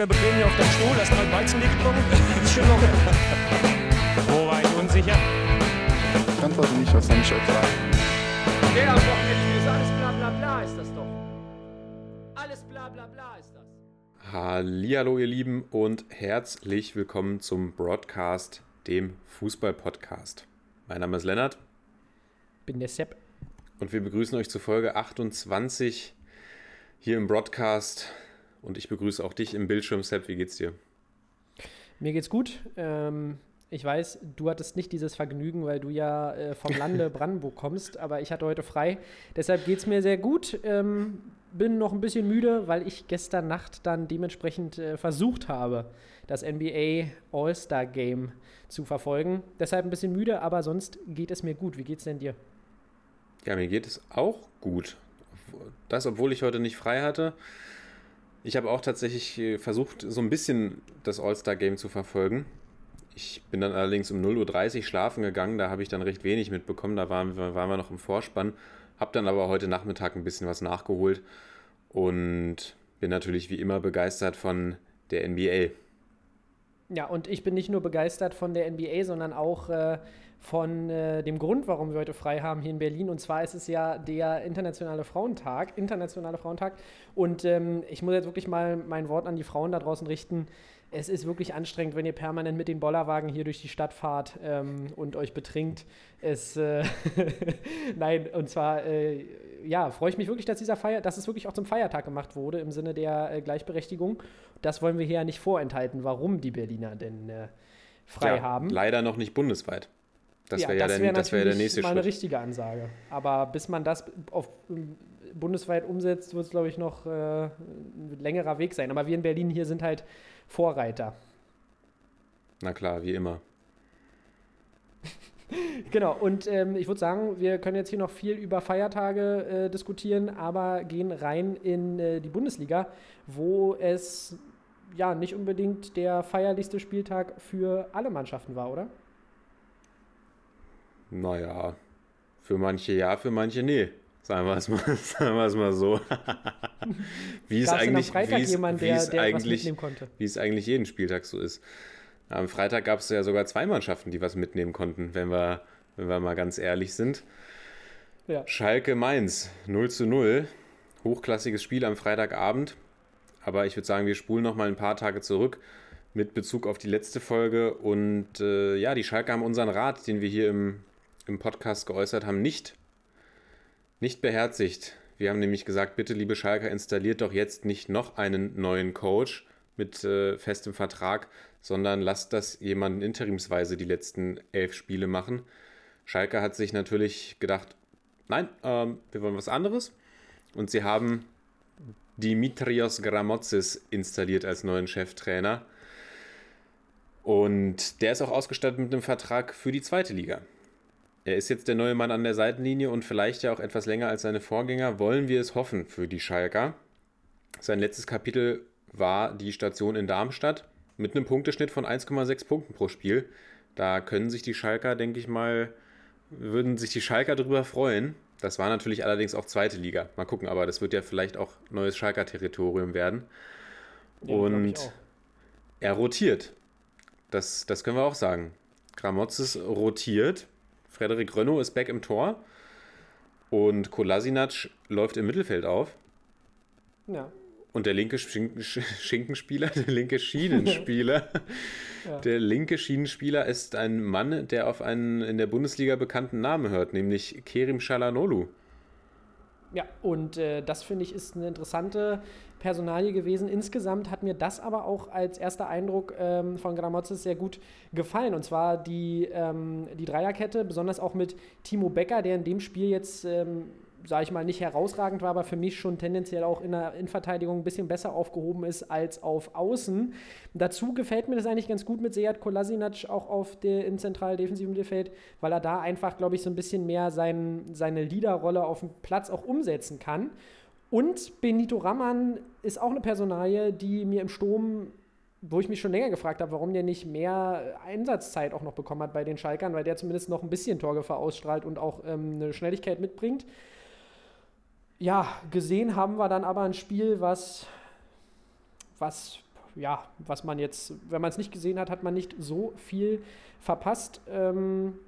locker bequem hier auf deinem Stuhl, hast mal Weizen getrunken. Ist schon locker. Wo war ich unsicher? Ich antworte nicht, was ich euch sagen? Der am Wochenende ist alles bla bla bla ist das doch. Alles bla bla bla ist das. Hallihallo ihr Lieben und herzlich willkommen zum Broadcast, dem Fußball-Podcast. Mein Name ist Lennart Bin der Sepp. und wir begrüßen euch zur Folge 28 hier im Broadcast und ich begrüße auch dich im Bildschirm, Sepp, wie geht's dir? Mir geht's gut. Ähm, ich weiß, du hattest nicht dieses Vergnügen, weil du ja äh, vom Lande Brandenburg kommst, aber ich hatte heute frei. Deshalb geht's mir sehr gut. Ähm, bin noch ein bisschen müde, weil ich gestern Nacht dann dementsprechend äh, versucht habe, das NBA All-Star Game zu verfolgen. Deshalb ein bisschen müde, aber sonst geht es mir gut. Wie geht's denn dir? Ja, mir geht es auch gut. Das, obwohl ich heute nicht frei hatte. Ich habe auch tatsächlich äh, versucht, so ein bisschen das All-Star-Game zu verfolgen. Ich bin dann allerdings um 0.30 Uhr schlafen gegangen, da habe ich dann recht wenig mitbekommen, da waren wir, waren wir noch im Vorspann. Habe dann aber heute Nachmittag ein bisschen was nachgeholt und bin natürlich wie immer begeistert von der NBA. Ja, und ich bin nicht nur begeistert von der NBA, sondern auch äh, von äh, dem Grund, warum wir heute frei haben hier in Berlin. Und zwar ist es ja der Internationale Frauentag, Internationale Frauentag. Und ähm, ich muss jetzt wirklich mal mein Wort an die Frauen da draußen richten. Es ist wirklich anstrengend, wenn ihr permanent mit den Bollerwagen hier durch die Stadt fahrt ähm, und euch betrinkt. Es, äh, nein, und zwar, äh, ja, freue ich mich wirklich, dass dieser Feier, dass es wirklich auch zum Feiertag gemacht wurde im Sinne der äh, Gleichberechtigung. Das wollen wir hier ja nicht vorenthalten, warum die Berliner denn äh, frei Ja, haben. Leider noch nicht bundesweit. Das wäre ja, das der, wär das wär der nächste mal eine Schritt. richtige Ansage. Aber bis man das auf, ähm, bundesweit umsetzt, wird es, glaube ich, noch äh, ein längerer Weg sein. Aber wir in Berlin hier sind halt Vorreiter. Na klar, wie immer. Genau, und ähm, ich würde sagen, wir können jetzt hier noch viel über Feiertage äh, diskutieren, aber gehen rein in äh, die Bundesliga, wo es ja nicht unbedingt der feierlichste Spieltag für alle Mannschaften war, oder? Naja, für manche ja, für manche nee. Sagen wir es mal, sagen wir es mal so. wie es eigentlich, wie es, jemand, wie es eigentlich, wie es eigentlich jeden Spieltag so ist. Am Freitag gab es ja sogar zwei Mannschaften, die was mitnehmen konnten, wenn wir, wenn wir mal ganz ehrlich sind. Ja. Schalke Mainz 0 zu 0. Hochklassiges Spiel am Freitagabend. Aber ich würde sagen, wir spulen noch mal ein paar Tage zurück mit Bezug auf die letzte Folge. Und äh, ja, die Schalke haben unseren Rat, den wir hier im, im Podcast geäußert haben, nicht, nicht beherzigt. Wir haben nämlich gesagt, bitte, liebe Schalker, installiert doch jetzt nicht noch einen neuen Coach mit äh, festem Vertrag, sondern lasst das jemanden interimsweise die letzten elf Spiele machen. Schalke hat sich natürlich gedacht, nein, ähm, wir wollen was anderes. Und sie haben Dimitrios Gramotzis installiert als neuen Cheftrainer. Und der ist auch ausgestattet mit einem Vertrag für die zweite Liga. Er ist jetzt der neue Mann an der Seitenlinie und vielleicht ja auch etwas länger als seine Vorgänger. Wollen wir es hoffen für die Schalker? Sein letztes Kapitel war die Station in Darmstadt mit einem Punkteschnitt von 1,6 Punkten pro Spiel. Da können sich die Schalker, denke ich mal, würden sich die Schalker darüber freuen. Das war natürlich allerdings auch zweite Liga. Mal gucken, aber das wird ja vielleicht auch neues Schalker-Territorium werden. Ja, und er rotiert. Das, das können wir auch sagen. Gramotzes rotiert. Frederik Rönno ist back im Tor. Und Kolasinac läuft im Mittelfeld auf. Ja. Und der linke Schinken, Schinkenspieler, der linke Schienenspieler, Ja. der linke Schienenspieler ist ein Mann, der auf einen in der Bundesliga bekannten Namen hört, nämlich Kerim Shalanolu. Ja, und äh, das finde ich ist eine interessante Personalie gewesen. Insgesamt hat mir das aber auch als erster Eindruck ähm, von Gramozis sehr gut gefallen. Und zwar die, ähm, die Dreierkette, besonders auch mit Timo Becker, der in dem Spiel jetzt, ähm, sage ich mal, nicht herausragend war, aber für mich schon tendenziell auch in der Innenverteidigung ein bisschen besser aufgehoben ist als auf Außen. Dazu gefällt mir das eigentlich ganz gut mit Sead Kolasinac auch auf der, im zentralen defensiven Mittelfeld, weil er da einfach, glaube ich, so ein bisschen mehr sein, seine Leaderrolle auf dem Platz auch umsetzen kann. Und Benito Raman ist auch eine Personalie, die mir im Sturm, wo ich mich schon länger gefragt habe, warum der nicht mehr Einsatzzeit auch noch bekommen hat bei den Schalkern, weil der zumindest noch ein bisschen Torgefahr ausstrahlt und auch ähm, eine Schnelligkeit mitbringt. Ja, gesehen haben wir dann aber ein Spiel, was, was, ja, was man jetzt, wenn man es nicht gesehen hat, hat man nicht so viel verpasst. Ähm,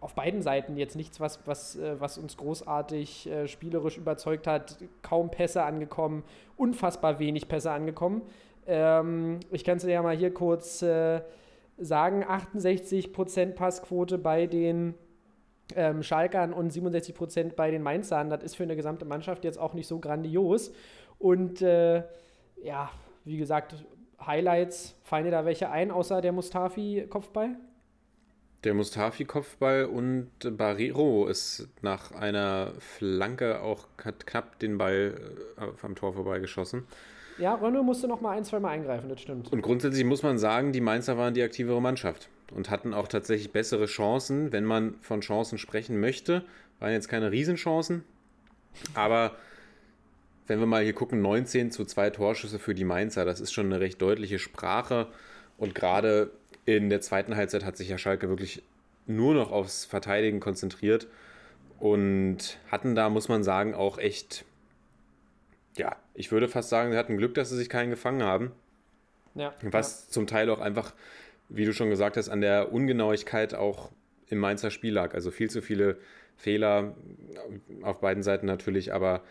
auf beiden Seiten jetzt nichts, was, was, äh, was uns großartig äh, spielerisch überzeugt hat. Kaum Pässe angekommen, unfassbar wenig Pässe angekommen. Ähm, ich kann es dir ja mal hier kurz äh, sagen: 68% Passquote bei den ähm, Schalkern und 67% bei den Mainzern. Das ist für eine gesamte Mannschaft jetzt auch nicht so grandios. Und äh, ja, wie gesagt, Highlights, fallen dir da welche ein, außer der Mustafi-Kopfball? Der Mustafi-Kopfball und Barrero ist nach einer Flanke auch hat knapp den Ball äh, am Tor vorbeigeschossen. Ja, Rönne musste noch mal ein, zwei Mal eingreifen, das stimmt. Und grundsätzlich muss man sagen, die Mainzer waren die aktivere Mannschaft und hatten auch tatsächlich bessere Chancen, wenn man von Chancen sprechen möchte. Waren jetzt keine Riesenchancen, aber wenn wir mal hier gucken, 19 zu 2 Torschüsse für die Mainzer, das ist schon eine recht deutliche Sprache. Und gerade in der zweiten Halbzeit hat sich ja Schalke wirklich nur noch aufs Verteidigen konzentriert und hatten da, muss man sagen, auch echt, ja, ich würde fast sagen, sie hatten Glück, dass sie sich keinen gefangen haben. Ja, Was ja. zum Teil auch einfach, wie du schon gesagt hast, an der Ungenauigkeit auch im Mainzer Spiel lag. Also viel zu viele Fehler auf beiden Seiten natürlich, aber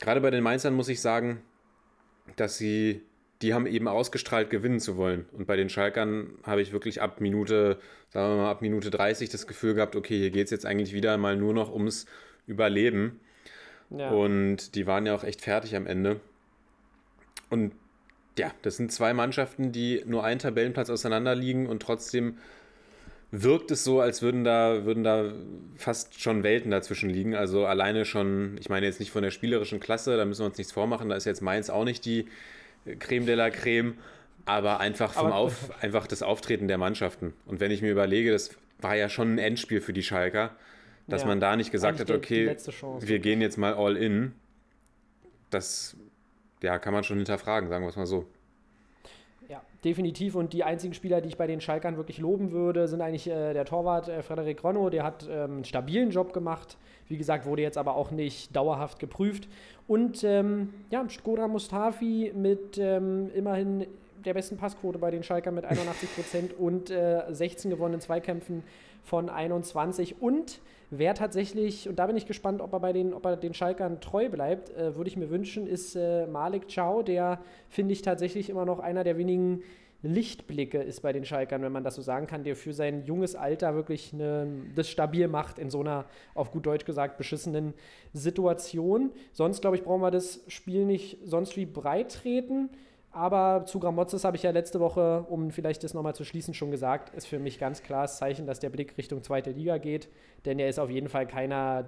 gerade bei den Mainzern muss ich sagen, dass sie, die haben eben ausgestrahlt, gewinnen zu wollen. Und bei den Schalkern habe ich wirklich ab Minute, sagen wir mal, ab Minute 30 das Gefühl gehabt, okay, hier geht es jetzt eigentlich wieder mal nur noch ums Überleben. Ja. Und die waren ja auch echt fertig am Ende. Und ja, das sind zwei Mannschaften, die nur einen Tabellenplatz auseinander liegen und trotzdem wirkt es so, als würden da, würden da fast schon Welten dazwischen liegen. Also alleine schon, ich meine jetzt nicht von der spielerischen Klasse, da müssen wir uns nichts vormachen, da ist jetzt Mainz auch nicht die Creme de la Creme, aber einfach vom Aber- Auf, einfach das Auftreten der Mannschaften. Und wenn ich mir überlege, das war ja schon ein Endspiel für die Schalker, dass Ja. man da nicht gesagt hat, okay, wir gehen jetzt mal all in. Das ja, kann man schon hinterfragen, sagen wir es mal so. Ja, definitiv. Und die einzigen Spieler, die ich bei den Schalkern wirklich loben würde, sind eigentlich äh, der Torwart äh, Frederik Ronno. Der hat ähm, einen stabilen Job gemacht. Wie gesagt, wurde jetzt aber auch nicht dauerhaft geprüft. Und ähm, ja, Skoda Mustafi mit ähm, immerhin der besten Passquote bei den Schalkern mit 81 Prozent und äh, 16 gewonnenen Zweikämpfen von 21. Und wer tatsächlich, und da bin ich gespannt, ob er bei den, ob er den Schalkern treu bleibt, äh, würde ich mir wünschen, ist äh, Malik Chow, der finde ich tatsächlich immer noch einer der wenigen Lichtblicke ist bei den Schalkern, wenn man das so sagen kann, der für sein junges Alter wirklich eine, das stabil macht in so einer, auf gut Deutsch gesagt, beschissenen Situation. Sonst, glaube ich, brauchen wir das Spiel nicht sonst wie breit treten. Aber zu Gramozis habe ich ja letzte Woche, um vielleicht das nochmal zu schließen, schon gesagt, ist für mich ganz klar das Zeichen, dass der Blick Richtung zweite Liga geht. Denn er ist auf jeden Fall keiner,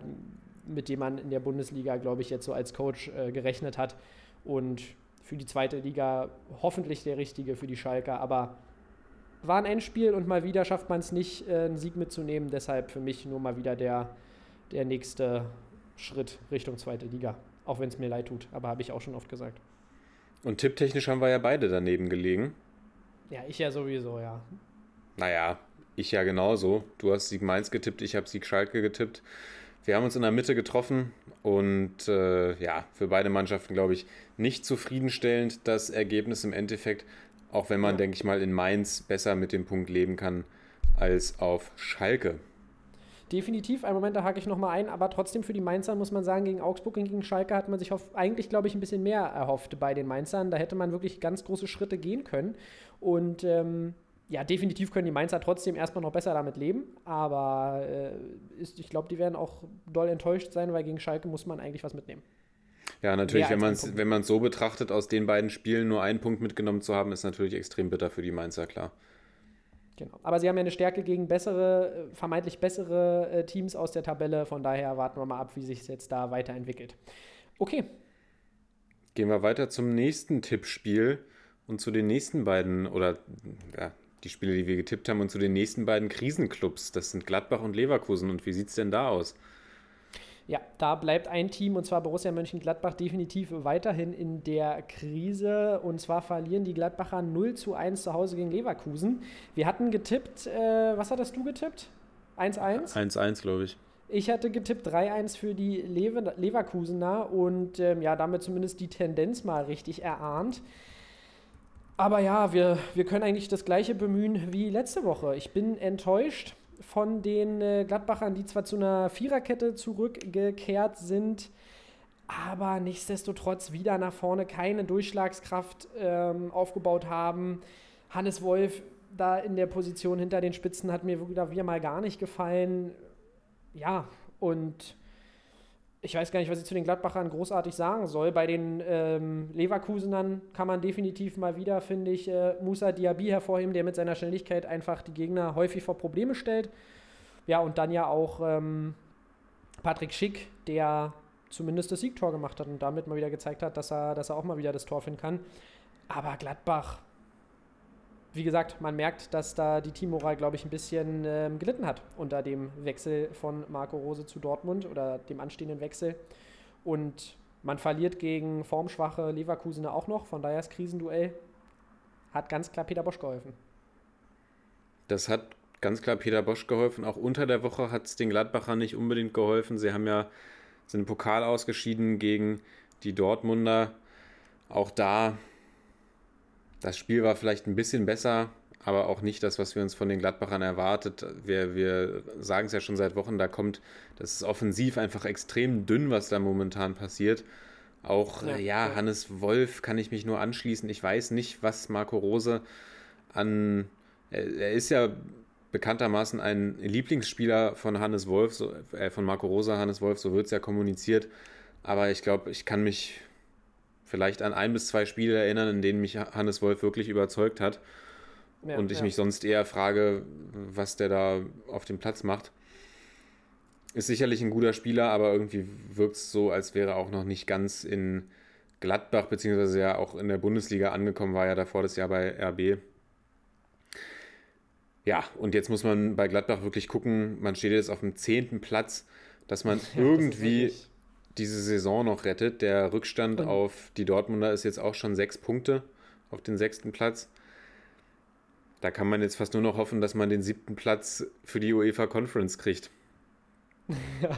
mit dem man in der Bundesliga, glaube ich, jetzt so als Coach äh, gerechnet hat. Und für die zweite Liga hoffentlich der richtige für die Schalker. Aber war ein Endspiel und mal wieder schafft man es nicht, äh, einen Sieg mitzunehmen. Deshalb für mich nur mal wieder der, der nächste Schritt Richtung zweite Liga. Auch wenn es mir leid tut, aber habe ich auch schon oft gesagt. Und tipptechnisch haben wir ja beide daneben gelegen. Ja, ich ja sowieso, ja. Naja, ich ja genauso. Du hast Sieg Mainz getippt, ich habe Sieg Schalke getippt. Wir haben uns in der Mitte getroffen und äh, ja, für beide Mannschaften, glaube ich, nicht zufriedenstellend das Ergebnis im Endeffekt, auch wenn man, Ja. denke ich mal, in Mainz besser mit dem Punkt leben kann als auf Schalke. Definitiv, einen Moment, da hake ich nochmal ein, aber trotzdem für die Mainzer muss man sagen, gegen Augsburg und gegen Schalke hat man sich eigentlich, glaube ich, ein bisschen mehr erhofft bei den Mainzern. Da hätte man wirklich ganz große Schritte gehen können. Und ähm, ja, definitiv können die Mainzer trotzdem erstmal noch besser damit leben, aber äh, ist, ich glaube, die werden auch doll enttäuscht sein, weil gegen Schalke muss man eigentlich was mitnehmen. Ja, natürlich, wenn man ein es wenn man's so betrachtet, aus den beiden Spielen nur einen Punkt mitgenommen zu haben, ist natürlich extrem bitter für die Mainzer, klar. Genau. Aber sie haben ja eine Stärke gegen bessere, äh, vermeintlich bessere äh, Teams aus der Tabelle. Von daher warten wir mal ab, wie sich es jetzt da weiterentwickelt. Okay, Gehen wir weiter zum nächsten Tippspiel und zu den nächsten beiden, oder ja, die Spiele, die wir getippt haben, und zu den nächsten beiden Krisenclubs. Das sind Gladbach und Leverkusen. Und wie sieht es denn da aus? Ja, da bleibt ein Team und zwar Borussia Mönchengladbach definitiv weiterhin in der Krise. Und zwar verlieren die Gladbacher 0 zu 1 zu Hause gegen Leverkusen. Wir hatten getippt, äh, was hattest du getippt? 1-1? 1-1, glaube ich. Ich hatte getippt 3-1 für die Lever Leverkusener und ähm, ja, damit zumindest die Tendenz mal richtig erahnt. Aber ja, wir, wir können eigentlich das gleiche bemühen wie letzte Woche. Ich bin enttäuscht von den äh, Gladbachern, die zwar zu einer Viererkette zurückgekehrt sind, aber nichtsdestotrotz wieder nach vorne keine Durchschlagskraft ähm, aufgebaut haben. Hannes Wolf da in der Position hinter den Spitzen hat mir wieder, wieder mal gar nicht gefallen. Ja, und ich weiß gar nicht, was ich zu den Gladbachern großartig sagen soll. Bei den ähm, Leverkusenern kann man definitiv mal wieder, finde ich, äh, Musa Diaby hervorheben, der mit seiner Schnelligkeit einfach die Gegner häufig vor Probleme stellt. Ja, und dann ja auch ähm, Patrick Schick, der zumindest das Siegtor gemacht hat und damit mal wieder gezeigt hat, dass er, dass er auch mal wieder das Tor finden kann. Aber Gladbach, wie gesagt, man merkt, dass da die Teammoral, glaube ich, ein bisschen ähm, gelitten hat unter dem Wechsel von Marco Rose zu Dortmund oder dem anstehenden Wechsel. Und man verliert gegen formschwache Leverkusener auch noch, von daher das Krisenduell hat ganz klar Peter Bosch geholfen. Das hat ganz klar Peter Bosch geholfen. Auch unter der Woche hat es den Gladbachern nicht unbedingt geholfen. Sie haben ja sind im Pokal ausgeschieden gegen die Dortmunder. Auch da, das Spiel war vielleicht ein bisschen besser, aber auch nicht das, was wir uns von den Gladbachern erwartet. Wir, wir sagen es ja schon seit Wochen, da kommt, das ist offensiv einfach extrem dünn, was da momentan passiert. Auch, ja, ja, Hannes Wolf kann ich mich nur anschließen. Ich weiß nicht, was Marco Rose an. Er, er ist ja bekanntermaßen ein Lieblingsspieler von Hannes Wolf, so, äh, von Marco Rosa, Hannes Wolf, so wird es ja kommuniziert. Aber ich glaube, ich kann mich vielleicht an ein bis zwei Spiele erinnern, in denen mich Hannes Wolf wirklich überzeugt hat. Ja, und ich ja. mich sonst eher frage, was der da auf dem Platz macht. Ist sicherlich ein guter Spieler, aber irgendwie wirkt es so, als wäre er auch noch nicht ganz in Gladbach, beziehungsweise ja auch in der Bundesliga angekommen, war ja davor das Jahr bei RB. Ja, und jetzt muss man bei Gladbach wirklich gucken, man steht jetzt auf dem zehnten Platz, dass man ja, irgendwie das diese Saison noch rettet. Der Rückstand und auf die Dortmunder ist jetzt auch schon sechs Punkte auf den sechsten Platz. Da kann man jetzt fast nur noch hoffen, dass man den siebten Platz für die UEFA Conference kriegt. Ja,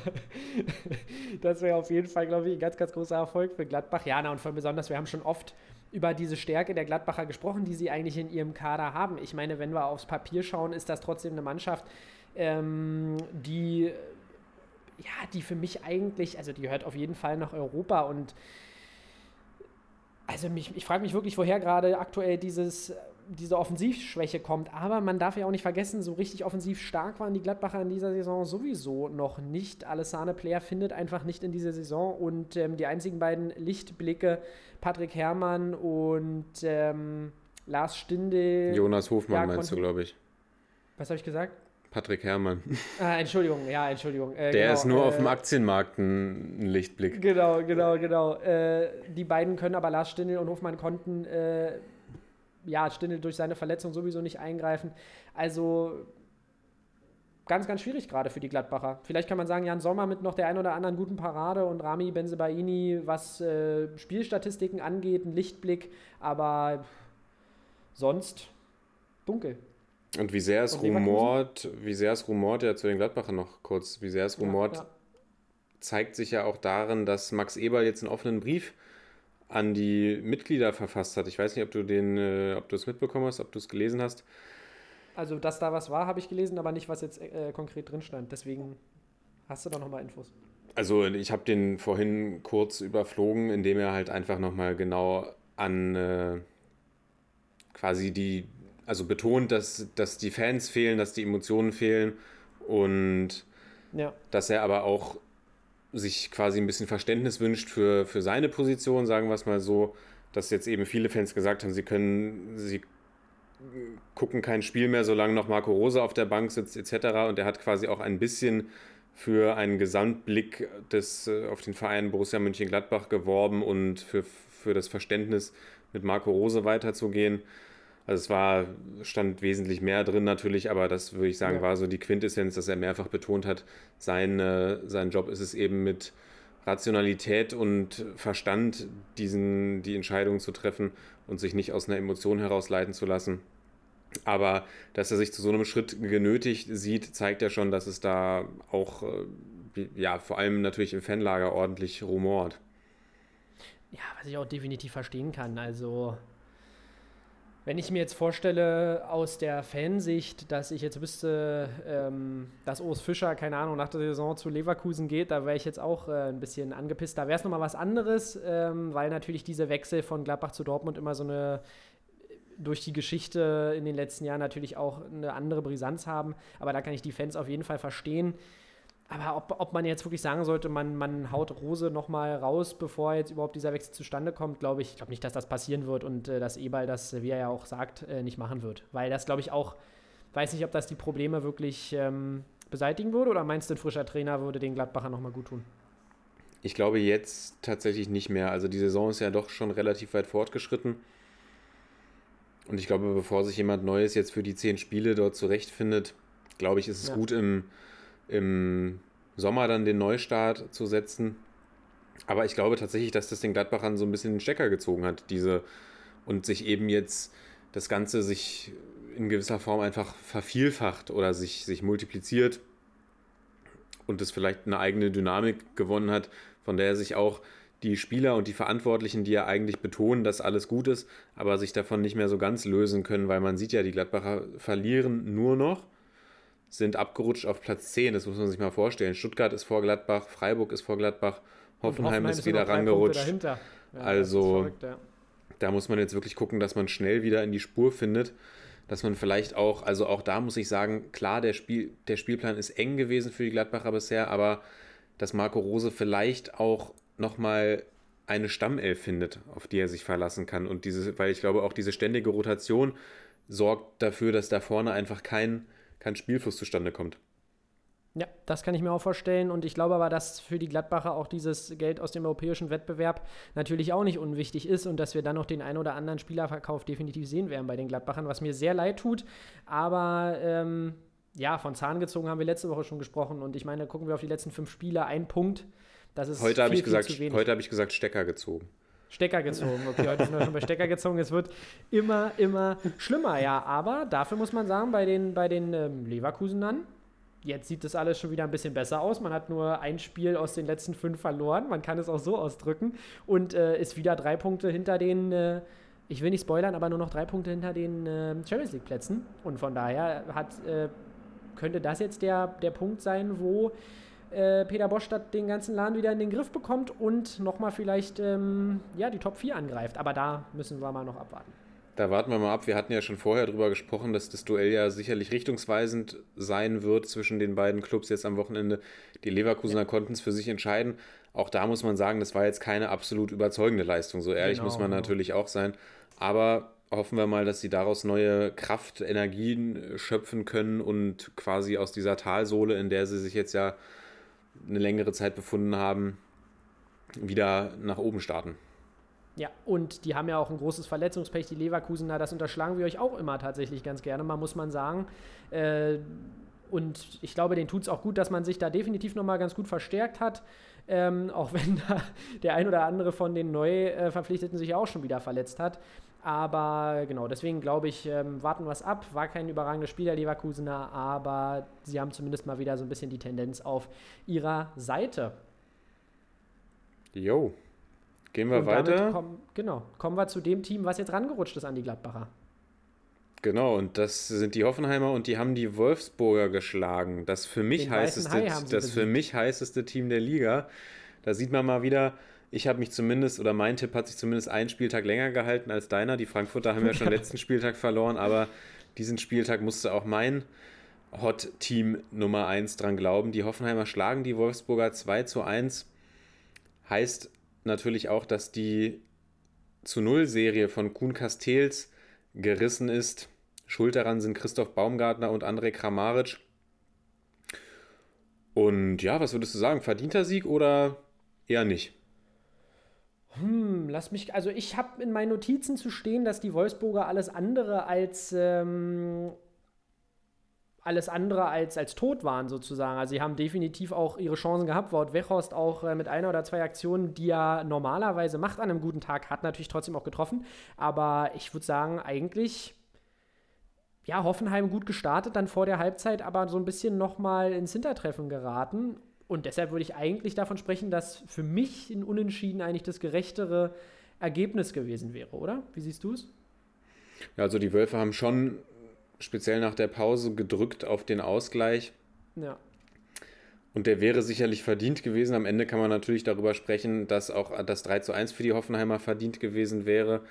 das wäre auf jeden Fall, glaube ich, ein ganz, ganz großer Erfolg für Gladbach. Ja, na, und vor allem besonders, wir haben schon oft über diese Stärke der Gladbacher gesprochen, die sie eigentlich in ihrem Kader haben. Ich meine, wenn wir aufs Papier schauen, ist das trotzdem eine Mannschaft, ähm, die ja, die für mich eigentlich, also die gehört auf jeden Fall nach Europa und also mich, ich frage mich wirklich, woher gerade aktuell dieses diese Offensivschwäche kommt. Aber man darf ja auch nicht vergessen, so richtig offensiv stark waren die Gladbacher in dieser Saison sowieso noch nicht. Alessane Player findet einfach nicht in dieser Saison und ähm, die einzigen beiden Lichtblicke, Patrick Herrmann und ähm, Lars Stindel. Jonas Hofmann ja, meinst du, glaube ich. Was habe ich gesagt? Patrick Herrmann. Ah, Entschuldigung, ja, Entschuldigung. Äh, Der genau, ist nur äh, auf dem Aktienmarkt ein, Lichtblick. Genau, genau, genau. Äh, die beiden können aber Lars Stindl und Hofmann konnten äh, ja, Stindl durch seine Verletzung sowieso nicht eingreifen. Also ganz, ganz schwierig gerade für die Gladbacher. Vielleicht kann man sagen, Jan Sommer mit noch der ein oder anderen guten Parade und Rami Benzebaini, was äh, Spielstatistiken angeht, ein Lichtblick, aber sonst dunkel. Und wie sehr es rumort, wie sehr es rumort, ja zu den Gladbachern noch kurz, wie sehr es rumort, ja, zeigt sich ja auch darin, dass Max Eberl jetzt einen offenen Brief an die Mitglieder verfasst hat. Ich weiß nicht, ob du den, äh, ob du es mitbekommen hast, ob du es gelesen hast. Also, dass da was war, habe ich gelesen, aber nicht, was jetzt äh, konkret drin stand. Deswegen hast du da nochmal Infos. Also, ich habe den vorhin kurz überflogen, indem er halt einfach nochmal genau an äh, quasi die, also betont, dass, dass die Fans fehlen, dass die Emotionen fehlen und ja. dass er aber auch sich quasi ein bisschen Verständnis wünscht für, für seine Position, sagen wir es mal so, dass jetzt eben viele Fans gesagt haben, sie können, sie gucken kein Spiel mehr, solange noch Marco Rose auf der Bank sitzt, etc. Und er hat quasi auch ein bisschen für einen Gesamtblick des, äh, auf den Verein Borussia Mönchengladbach geworben und für, für das Verständnis, mit Marco Rose weiterzugehen. Also es war, stand wesentlich mehr drin natürlich, aber das würde ich sagen, ja. war so die Quintessenz, dass er mehrfach betont hat, sein, äh, sein Job ist es eben mit Rationalität und Verstand diesen, die Entscheidung zu treffen und sich nicht aus einer Emotion herausleiten zu lassen. Aber dass er sich zu so einem Schritt genötigt sieht, zeigt ja schon, dass es da auch äh, ja, vor allem natürlich im Fanlager ordentlich rumort. Ja, was ich auch definitiv verstehen kann. Also, wenn ich mir jetzt vorstelle, aus der Fansicht, dass ich jetzt wüsste, ähm, dass Urs Fischer, keine Ahnung, nach der Saison zu Leverkusen geht, da wäre ich jetzt auch äh, ein bisschen angepisst. Da wäre es nochmal was anderes, ähm, weil natürlich diese Wechsel von Gladbach zu Dortmund immer so eine durch die Geschichte in den letzten Jahren natürlich auch eine andere Brisanz haben. Aber da kann ich die Fans auf jeden Fall verstehen. Aber ob, ob man jetzt wirklich sagen sollte, man, man haut Rose nochmal raus, bevor jetzt überhaupt dieser Wechsel zustande kommt, glaube ich, glaube nicht, dass das passieren wird und äh, dass Ebal das, wie er ja auch sagt, äh, nicht machen wird. Weil das, glaube ich, auch, weiß nicht, ob das die Probleme wirklich ähm, beseitigen würde oder meinst du, ein frischer Trainer würde den Gladbacher nochmal gut tun? Ich glaube jetzt tatsächlich nicht mehr. Also die Saison ist ja doch schon relativ weit fortgeschritten. Und ich glaube, bevor sich jemand Neues jetzt für die zehn Spiele dort zurechtfindet, glaube ich, ist es ja. gut im im Sommer dann den Neustart zu setzen. Aber ich glaube tatsächlich, dass das den Gladbachern so ein bisschen den Stecker gezogen hat, diese und sich eben jetzt das Ganze sich in gewisser Form einfach vervielfacht oder sich, sich multipliziert und es vielleicht eine eigene Dynamik gewonnen hat, von der sich auch die Spieler und die Verantwortlichen, die ja eigentlich betonen, dass alles gut ist, aber sich davon nicht mehr so ganz lösen können, weil man sieht ja, die Gladbacher verlieren nur noch sind abgerutscht auf Platz 10. Das muss man sich mal vorstellen. Stuttgart ist vor Gladbach, Freiburg ist vor Gladbach, Hoffenheim, Hoffenheim ist wieder rangerutscht. Ja, also verrückt, ja. da muss man jetzt wirklich gucken, dass man schnell wieder in die Spur findet. Dass man vielleicht auch, also auch da muss ich sagen, klar, der, Spiel, der Spielplan ist eng gewesen für die Gladbacher bisher, aber dass Marco Rose vielleicht auch nochmal eine Stammelf findet, auf die er sich verlassen kann. Und diese, weil ich glaube, auch diese ständige Rotation sorgt dafür, dass da vorne einfach kein kein Spielfluss zustande kommt. Ja, das kann ich mir auch vorstellen. Und ich glaube aber, dass für die Gladbacher auch dieses Geld aus dem europäischen Wettbewerb natürlich auch nicht unwichtig ist und dass wir dann noch den einen oder anderen Spielerverkauf definitiv sehen werden bei den Gladbachern, was mir sehr leid tut. Aber ähm, ja, von Zahn gezogen haben wir letzte Woche schon gesprochen. Und ich meine, gucken wir auf die letzten fünf Spiele, ein Punkt. Das ist heute habe ich, gesagt, heute hab ich gesagt, Stecker gezogen. Stecker gezogen. Okay, heute sind wir schon bei Stecker gezogen. Es wird immer, immer schlimmer, ja. Aber dafür muss man sagen, bei den, bei den ähm, Leverkusenern, jetzt sieht das alles schon wieder ein bisschen besser aus. Man hat nur ein Spiel aus den letzten fünf verloren. Man kann es auch so ausdrücken. Und äh, ist wieder drei Punkte hinter den, äh, ich will nicht spoilern, aber nur noch drei Punkte hinter den äh, Champions League-Plätzen. Und von daher hat, äh, könnte das jetzt der, der Punkt sein, wo äh, Peter Bosch den ganzen Laden wieder in den Griff bekommt und nochmal vielleicht ähm, ja, die Top 4 angreift. Aber da müssen wir mal noch abwarten. Da warten wir mal ab. Wir hatten ja schon vorher darüber gesprochen, dass das Duell ja sicherlich richtungsweisend sein wird zwischen den beiden Clubs jetzt am Wochenende. Die Leverkusener ja. konnten es für sich entscheiden. Auch da muss man sagen, das war jetzt keine absolut überzeugende Leistung. So ehrlich genau, muss man genau. natürlich auch sein. Aber hoffen wir mal, dass sie daraus neue Kraft, Energien schöpfen können und quasi aus dieser Talsohle, in der sie sich jetzt ja eine längere Zeit befunden haben, wieder nach oben starten. Ja, und die haben ja auch ein großes Verletzungspech, die Leverkusener, das unterschlagen wir euch auch immer tatsächlich ganz gerne, mal muss man sagen. Äh, und ich glaube, denen tut es auch gut, dass man sich da definitiv nochmal ganz gut verstärkt hat. Ähm, auch wenn der ein oder andere von den Neuverpflichteten sich auch schon wieder verletzt hat. Aber genau, deswegen glaube ich, ähm, warten wir es ab. War kein überragendes Spiel der Leverkusener, aber sie haben zumindest mal wieder so ein bisschen die Tendenz auf ihrer Seite. Jo. Gehen wir Und weiter. Komm, genau, kommen wir zu dem Team, was jetzt rangerutscht ist an die Gladbacher. Genau, und das sind die Hoffenheimer und die haben die Wolfsburger geschlagen. Das für mich heißeste, das für mich heißeste Team der Liga. Da sieht man mal wieder, ich habe mich zumindest, oder mein Tipp hat sich zumindest einen Spieltag länger gehalten als deiner. Die Frankfurter haben ja schon letzten Spieltag verloren, aber diesen Spieltag musste auch mein Hot-Team Nummer 1 dran glauben. Die Hoffenheimer schlagen die Wolfsburger 2 zu 1. Heißt natürlich auch, dass die zu Null-Serie von Kuhn Castells gerissen ist. Schuld daran sind Christoph Baumgartner und André Kramaric. Und ja, was würdest du sagen? Verdienter Sieg oder eher nicht? Hm, lass mich. Also, ich habe in meinen Notizen zu stehen, dass die Wolfsburger alles andere als. Ähm, alles andere als, als tot waren, sozusagen. Also, sie haben definitiv auch ihre Chancen gehabt. Wout Wechhorst auch äh, mit einer oder zwei Aktionen, die er normalerweise macht an einem guten Tag, hat natürlich trotzdem auch getroffen. Aber ich würde sagen, eigentlich ja, Hoffenheim gut gestartet, dann vor der Halbzeit aber so ein bisschen nochmal ins Hintertreffen geraten und deshalb würde ich eigentlich davon sprechen, dass für mich ein Unentschieden eigentlich das gerechtere Ergebnis gewesen wäre, oder? Wie siehst du es? Ja, also die Wölfe haben schon speziell nach der Pause gedrückt auf den Ausgleich. Ja. Und der wäre sicherlich verdient gewesen. Am Ende kann man natürlich darüber sprechen, dass auch das 3 zu 1 für die Hoffenheimer verdient gewesen wäre.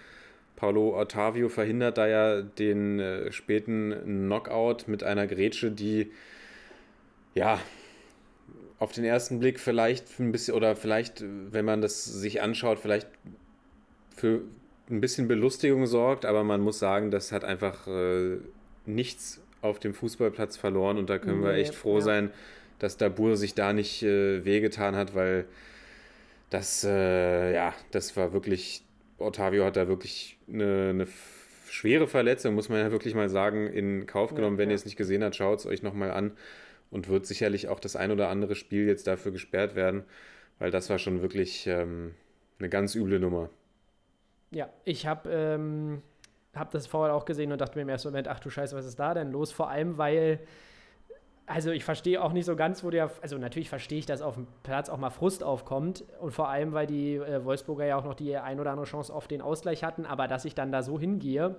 Paulo Ottavio verhindert da ja den äh, späten Knockout mit einer Grätsche, die ja auf den ersten Blick vielleicht ein bisschen oder vielleicht, wenn man das sich anschaut, vielleicht für ein bisschen Belustigung sorgt, aber man muss sagen, das hat einfach äh, nichts auf dem Fußballplatz verloren und da können wir Nee, echt froh ja. sein, dass Dabur sich da nicht äh, wehgetan hat, weil das, äh, ja, das war wirklich, Ottavio hat da wirklich eine, eine schwere Verletzung, muss man ja wirklich mal sagen, in Kauf Ja, genommen. Wenn ja. ihr es nicht gesehen habt, schaut es euch nochmal an und wird sicherlich auch das ein oder andere Spiel jetzt dafür gesperrt werden, weil das war schon wirklich ähm, eine ganz üble Nummer. Ja, ich habe ähm, hab das vorher auch gesehen und dachte mir im ersten Moment, ach du Scheiße, was ist da denn los? Vor allem, weil, also ich verstehe auch nicht so ganz, wo der, also natürlich verstehe ich, dass auf dem Platz auch mal Frust aufkommt und vor allem, weil die äh, Wolfsburger ja auch noch die ein oder andere Chance auf den Ausgleich hatten, aber dass ich dann da so hingehe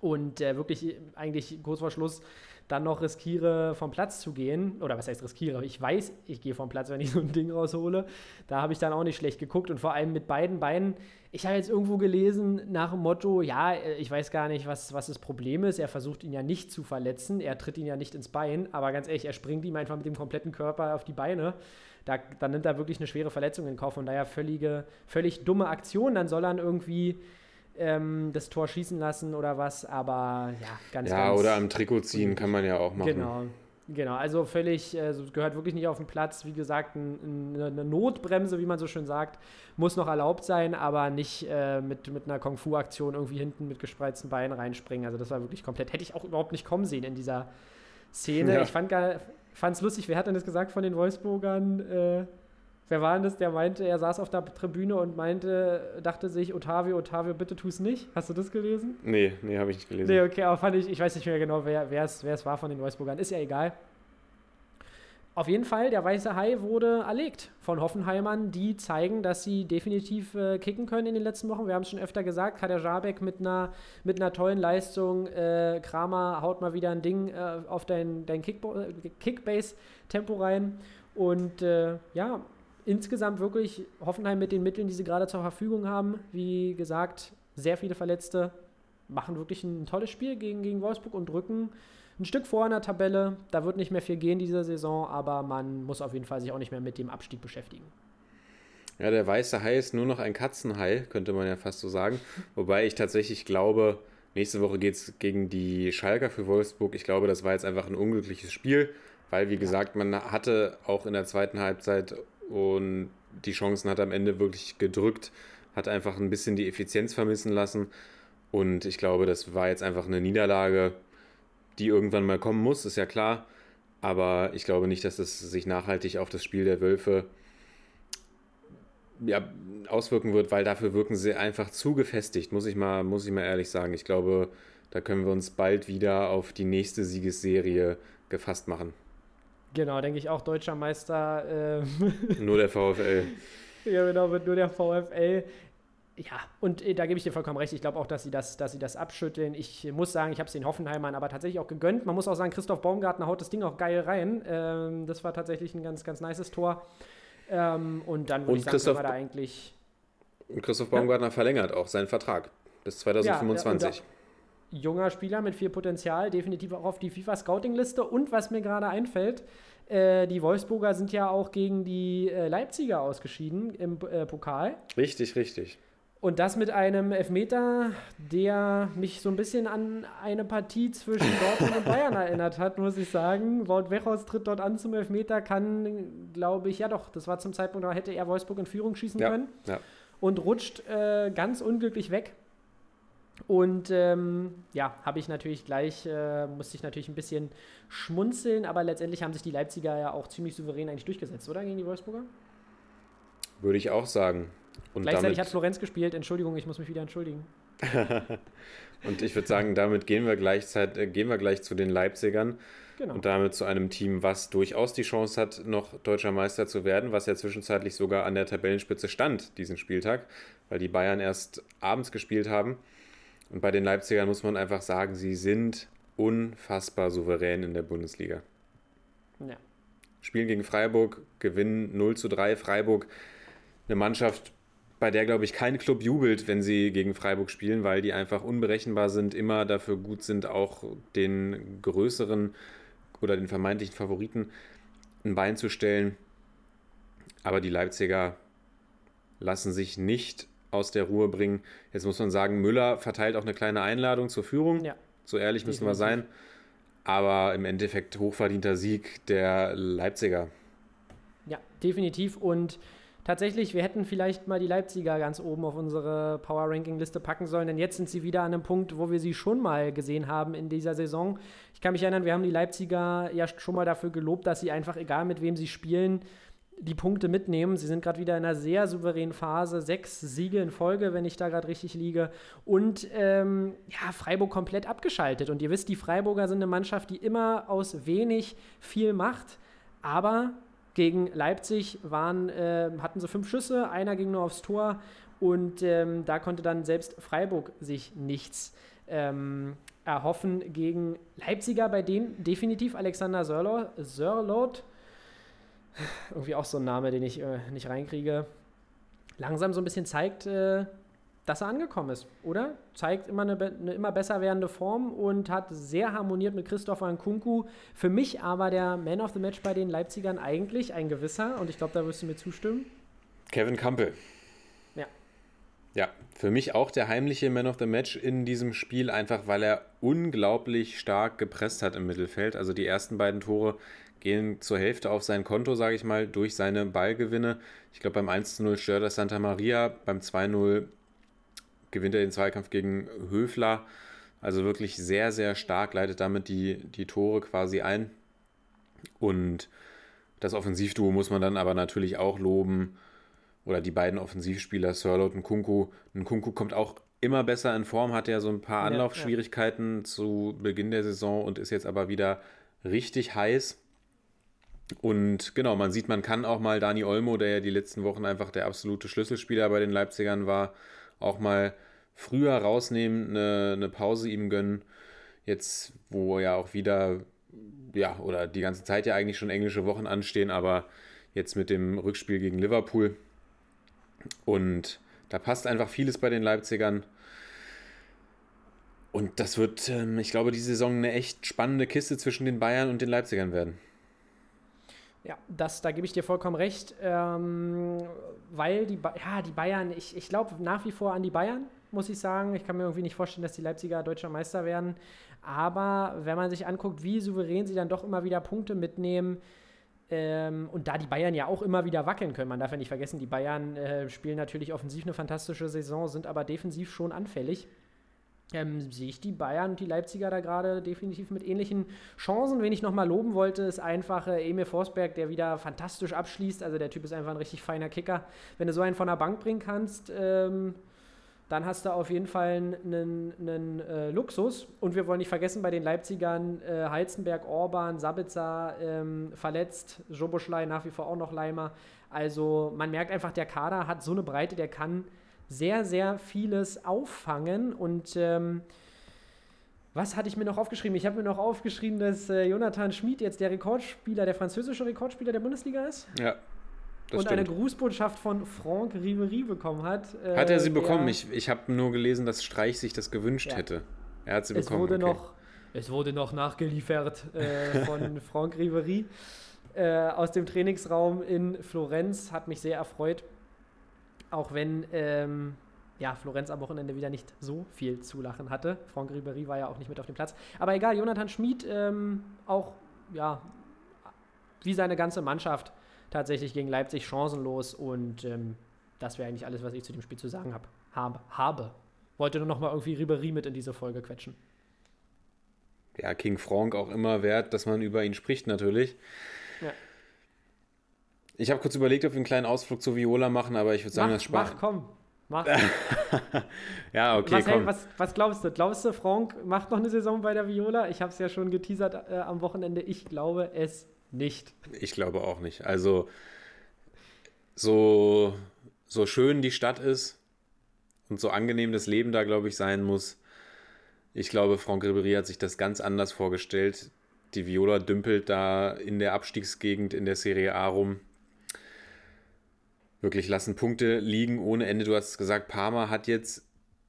und äh, wirklich eigentlich kurz vor Schluss dann noch riskiere, vom Platz zu gehen, oder was heißt riskiere? Ich weiß, ich gehe vom Platz, wenn ich so ein Ding raushole. Da habe ich dann auch nicht schlecht geguckt und vor allem mit beiden Beinen. Ich habe jetzt irgendwo gelesen nach dem Motto, ja, äh, ich weiß gar nicht, was, was das Problem ist. Er versucht ihn ja nicht zu verletzen, er tritt ihn ja nicht ins Bein, aber ganz ehrlich, er springt ihm einfach mit dem kompletten Körper auf die Beine. Da, dann nimmt er wirklich eine schwere Verletzung in Kauf. Von daher völlige, völlig dumme Aktion. Dann soll er irgendwie ähm, das Tor schießen lassen oder was, aber ja, ganz, Ja, ganz oder am Trikot ziehen kann man ja auch machen. Genau. Genau, also völlig, äh, gehört wirklich nicht auf den Platz. Wie gesagt, ein, ein, eine Notbremse, wie man so schön sagt, muss noch erlaubt sein, aber nicht äh, mit, mit einer Kung-Fu-Aktion irgendwie hinten mit gespreizten Beinen reinspringen. Also das war wirklich komplett, hätte ich auch überhaupt nicht kommen sehen in dieser Szene. Ja. Ich fand es lustig, wer hat denn das gesagt von den Wolfsburgern? Äh, wer war denn das, der meinte, er saß auf der Tribüne und meinte, dachte sich, Otavio, Otavio, bitte tu es nicht. Hast du das gelesen? Nee, nee, habe ich nicht gelesen. Nee, okay, aber fand ich, ich weiß nicht mehr genau, wer es wer es war von den Wolfsburgern. Ist ja egal. Auf jeden Fall, der weiße Hai wurde erlegt von Hoffenheimern, die zeigen, dass sie definitiv äh, kicken können in den letzten Wochen. Wir haben es schon öfter gesagt, Kader Jabek mit einer, mit einer tollen Leistung. Äh, Kramer haut mal wieder ein Ding äh, auf dein, dein Kickbase-Tempo rein. Und äh, ja, insgesamt wirklich Hoffenheim mit den Mitteln, die sie gerade zur Verfügung haben. Wie gesagt, sehr viele Verletzte, machen wirklich ein tolles Spiel gegen, gegen Wolfsburg und drücken ein Stück vor in der Tabelle. Da wird nicht mehr viel gehen diese Saison, aber man muss auf jeden Fall sich auch nicht mehr mit dem Abstieg beschäftigen. Ja, der weiße Hai ist nur noch ein Katzenhai, könnte man ja fast so sagen. Wobei ich tatsächlich glaube, nächste Woche geht es gegen die Schalker für Wolfsburg. Ich glaube, das war jetzt einfach ein unglückliches Spiel, weil, wie gesagt, man hatte auch in der zweiten Halbzeit und die Chancen hat am Ende wirklich gedrückt, hat einfach ein bisschen die Effizienz vermissen lassen. Und ich glaube, das war jetzt einfach eine Niederlage, die irgendwann mal kommen muss, ist ja klar. Aber ich glaube nicht, dass es sich nachhaltig auf das Spiel der Wölfe ja, auswirken wird, weil dafür wirken sie einfach zu gefestigt, muss ich mal, muss ich mal ehrlich sagen. Ich glaube, da können wir uns bald wieder auf die nächste Siegesserie gefasst machen. Genau, denke ich auch, deutscher Meister. Äh, Nur der VfL. ja, genau, wird nur der VfL. Ja, und äh, da gebe ich dir vollkommen recht. Ich glaube auch, dass sie, das, dass sie das abschütteln. Ich muss sagen, ich habe es den Hoffenheimern aber tatsächlich auch gegönnt. Man muss auch sagen, Christoph Baumgartner haut das Ding auch geil rein. Ähm, das war tatsächlich ein ganz, ganz nices Tor. Ähm, und dann würde Und ich sagen, Christoph da eigentlich Und Christoph Baumgartner verlängert auch seinen Vertrag bis 2025. junger Spieler mit viel Potenzial, definitiv auch auf die FIFA-Scouting-Liste. Und was mir gerade einfällt, äh, die Wolfsburger sind ja auch gegen die äh, Leipziger ausgeschieden im äh, Pokal. Richtig, richtig. Und das mit einem Elfmeter, der mich so ein bisschen an eine Partie zwischen Dortmund und Bayern erinnert hat, muss ich sagen. Wout Weghorst tritt dort an zum Elfmeter, kann, glaube ich, ja doch, das war zum Zeitpunkt, da hätte er Wolfsburg in Führung schießen Ja, können ja. und rutscht äh, ganz unglücklich weg. Und ähm, ja, habe ich natürlich gleich, äh, musste ich natürlich ein bisschen schmunzeln, aber letztendlich haben sich die Leipziger ja auch ziemlich souverän eigentlich durchgesetzt, oder? Gegen die Wolfsburger? Würde ich auch sagen. Und Gleichzeitig hat Florenz gespielt, Entschuldigung, ich muss mich wieder entschuldigen. Und ich würde sagen, damit gehen wir, gleichzeitig, äh, gehen wir gleich zu den Leipzigern. Genau. Und damit zu einem Team, was durchaus die Chance hat, noch deutscher Meister zu werden, was ja zwischenzeitlich sogar an der Tabellenspitze stand, diesen Spieltag, weil die Bayern erst abends gespielt haben. Und bei den Leipzigern muss man einfach sagen, sie sind unfassbar souverän in der Bundesliga. Ja. Spielen gegen Freiburg, gewinnen 0 zu 3. Freiburg, eine Mannschaft, bei der, glaube ich, kein Club jubelt, wenn sie gegen Freiburg spielen, weil die einfach unberechenbar sind, immer dafür gut sind, auch den größeren oder den vermeintlichen Favoriten ein Bein zu stellen. Aber die Leipziger lassen sich nicht aus der Ruhe bringen. Jetzt muss man sagen, Müller verteilt auch eine kleine Einladung zur Führung. Ja. So ehrlich müssen wir sein. Aber im Endeffekt hochverdienter Sieg der Leipziger. Ja, definitiv. Und tatsächlich, wir hätten vielleicht mal die Leipziger ganz oben auf unsere Power-Ranking-Liste packen sollen, denn jetzt sind sie wieder an einem Punkt, wo wir sie schon mal gesehen haben in dieser Saison. Ich kann mich erinnern, wir haben die Leipziger ja schon mal dafür gelobt, dass sie einfach, egal mit wem sie spielen, die Punkte mitnehmen. Sie sind gerade wieder in einer sehr souveränen Phase. Sechs Siege in Folge, wenn ich da gerade richtig liege. Und ähm, ja, Freiburg komplett abgeschaltet. Und ihr wisst, die Freiburger sind eine Mannschaft, die immer aus wenig viel macht. Aber gegen Leipzig waren, äh, hatten sie fünf Schüsse, einer ging nur aufs Tor. Und ähm, da konnte dann selbst Freiburg sich nichts ähm, erhoffen gegen Leipziger, bei denen definitiv Alexander Sörlot irgendwie auch so ein Name, den ich äh, nicht reinkriege, langsam so ein bisschen zeigt, äh, dass er angekommen ist, oder? Zeigt immer eine, eine, immer besser werdende Form und hat sehr harmoniert mit Christopher Nkunku. Für mich aber der Man of the Match bei den Leipzigern eigentlich ein gewisser, und ich glaube, da wirst du mir zustimmen. Kevin Campbell. Ja. Ja, für mich auch der heimliche Man of the Match in diesem Spiel, einfach weil er unglaublich stark gepresst hat im Mittelfeld. Also die ersten beiden Tore gehen zur Hälfte auf sein Konto, sage ich mal, durch seine Ballgewinne. Ich glaube, beim 1-0 stört er Santa Maria, beim 2-0 gewinnt er den Zweikampf gegen Höfler. Also wirklich sehr, sehr stark, leitet damit die, die Tore quasi ein. Und das Offensivduo muss man dann aber natürlich auch loben. Oder die beiden Offensivspieler, Sirlot und Kunku. Und Kunku kommt auch immer besser in Form, hat ja so ein paar Anlaufschwierigkeiten ja, ja. zu Beginn der Saison und ist jetzt aber wieder richtig heiß. Und genau, man sieht, man kann auch mal Dani Olmo, der ja die letzten Wochen einfach der absolute Schlüsselspieler bei den Leipzigern war, auch mal früher rausnehmen, eine, eine Pause ihm gönnen. Jetzt, wo ja auch wieder, ja, oder die ganze Zeit ja eigentlich schon englische Wochen anstehen, aber jetzt mit dem Rückspiel gegen Liverpool. Und da passt einfach vieles bei den Leipzigern. Und das wird, ähm, ich glaube, die Saison eine echt spannende Kiste zwischen den Bayern und den Leipzigern werden. Ja, das, da gebe ich dir vollkommen recht, ähm, weil die, ba ja, die Bayern, ich, ich glaube nach wie vor an die Bayern, muss ich sagen. Ich kann mir irgendwie nicht vorstellen, dass die Leipziger deutscher Meister werden. Aber wenn man sich anguckt, wie souverän sie dann doch immer wieder Punkte mitnehmen, ähm, und da die Bayern ja auch immer wieder wackeln können, man darf ja nicht vergessen, die Bayern äh, spielen natürlich offensiv eine fantastische Saison, sind aber defensiv schon anfällig ähm, sehe ich die Bayern und die Leipziger da gerade definitiv mit ähnlichen Chancen. Wen ich nochmal loben wollte, ist einfach äh, Emil Forsberg, der wieder fantastisch abschließt. Also der Typ ist einfach ein richtig feiner Kicker. Wenn du so einen von der Bank bringen kannst, ähm, dann hast du auf jeden Fall einen, einen äh, Luxus. Und wir wollen nicht vergessen, bei den Leipzigern äh, Heizenberg, Orban, Sabitzer ähm, verletzt, Joboschlei nach wie vor auch noch Leimer. Also man merkt einfach, der Kader hat so eine Breite, der kann sehr, sehr vieles auffangen. Und ähm, was hatte ich mir noch aufgeschrieben? Ich habe mir noch aufgeschrieben, dass äh, Jonathan Schmid jetzt der Rekordspieler, der französische Rekordspieler der Bundesliga ist. Ja. und stimmt. eine Grußbotschaft von Franck Ribery bekommen hat. Äh, hat er sie bekommen? Ich, ich habe nur gelesen, dass Streich sich das gewünscht ja. hätte. Er hat sie es bekommen. Wurde okay. noch, es wurde noch nachgeliefert äh, von Franck Ribery äh, aus dem Trainingsraum in Florenz. Hat mich sehr erfreut. Auch wenn ähm, ja, Florenz am Wochenende wieder nicht so viel zu lachen hatte. Franck Ribéry war ja auch nicht mit auf dem Platz. Aber egal, Jonathan Schmid ähm, auch, ja, wie seine ganze Mannschaft tatsächlich gegen Leipzig chancenlos. Und ähm, das wäre eigentlich alles, was ich zu dem Spiel zu sagen hab, hab, habe. Wollte nur noch mal irgendwie Ribéry mit in diese Folge quetschen. Ja, King Frank auch immer wert, dass man über ihn spricht natürlich. Ich habe kurz überlegt, ob wir einen kleinen Ausflug zu Viola machen, aber ich würde sagen, mach, das spart. Mach, komm. Mach. Ja, okay, was, komm. was, was glaubst du? Glaubst du, Frank macht noch eine Saison bei der Viola? Ich habe es ja schon geteasert äh, am Wochenende. Ich glaube es nicht. Ich glaube auch nicht. Also, so, so schön die Stadt ist und so angenehm das Leben da, glaube ich, sein muss. Ich glaube, Franck Ribéry hat sich das ganz anders vorgestellt. Die Viola dümpelt da in der Abstiegsgegend in der Serie A rum. Wirklich lassen Punkte liegen ohne Ende. Du hast gesagt, Parma hat jetzt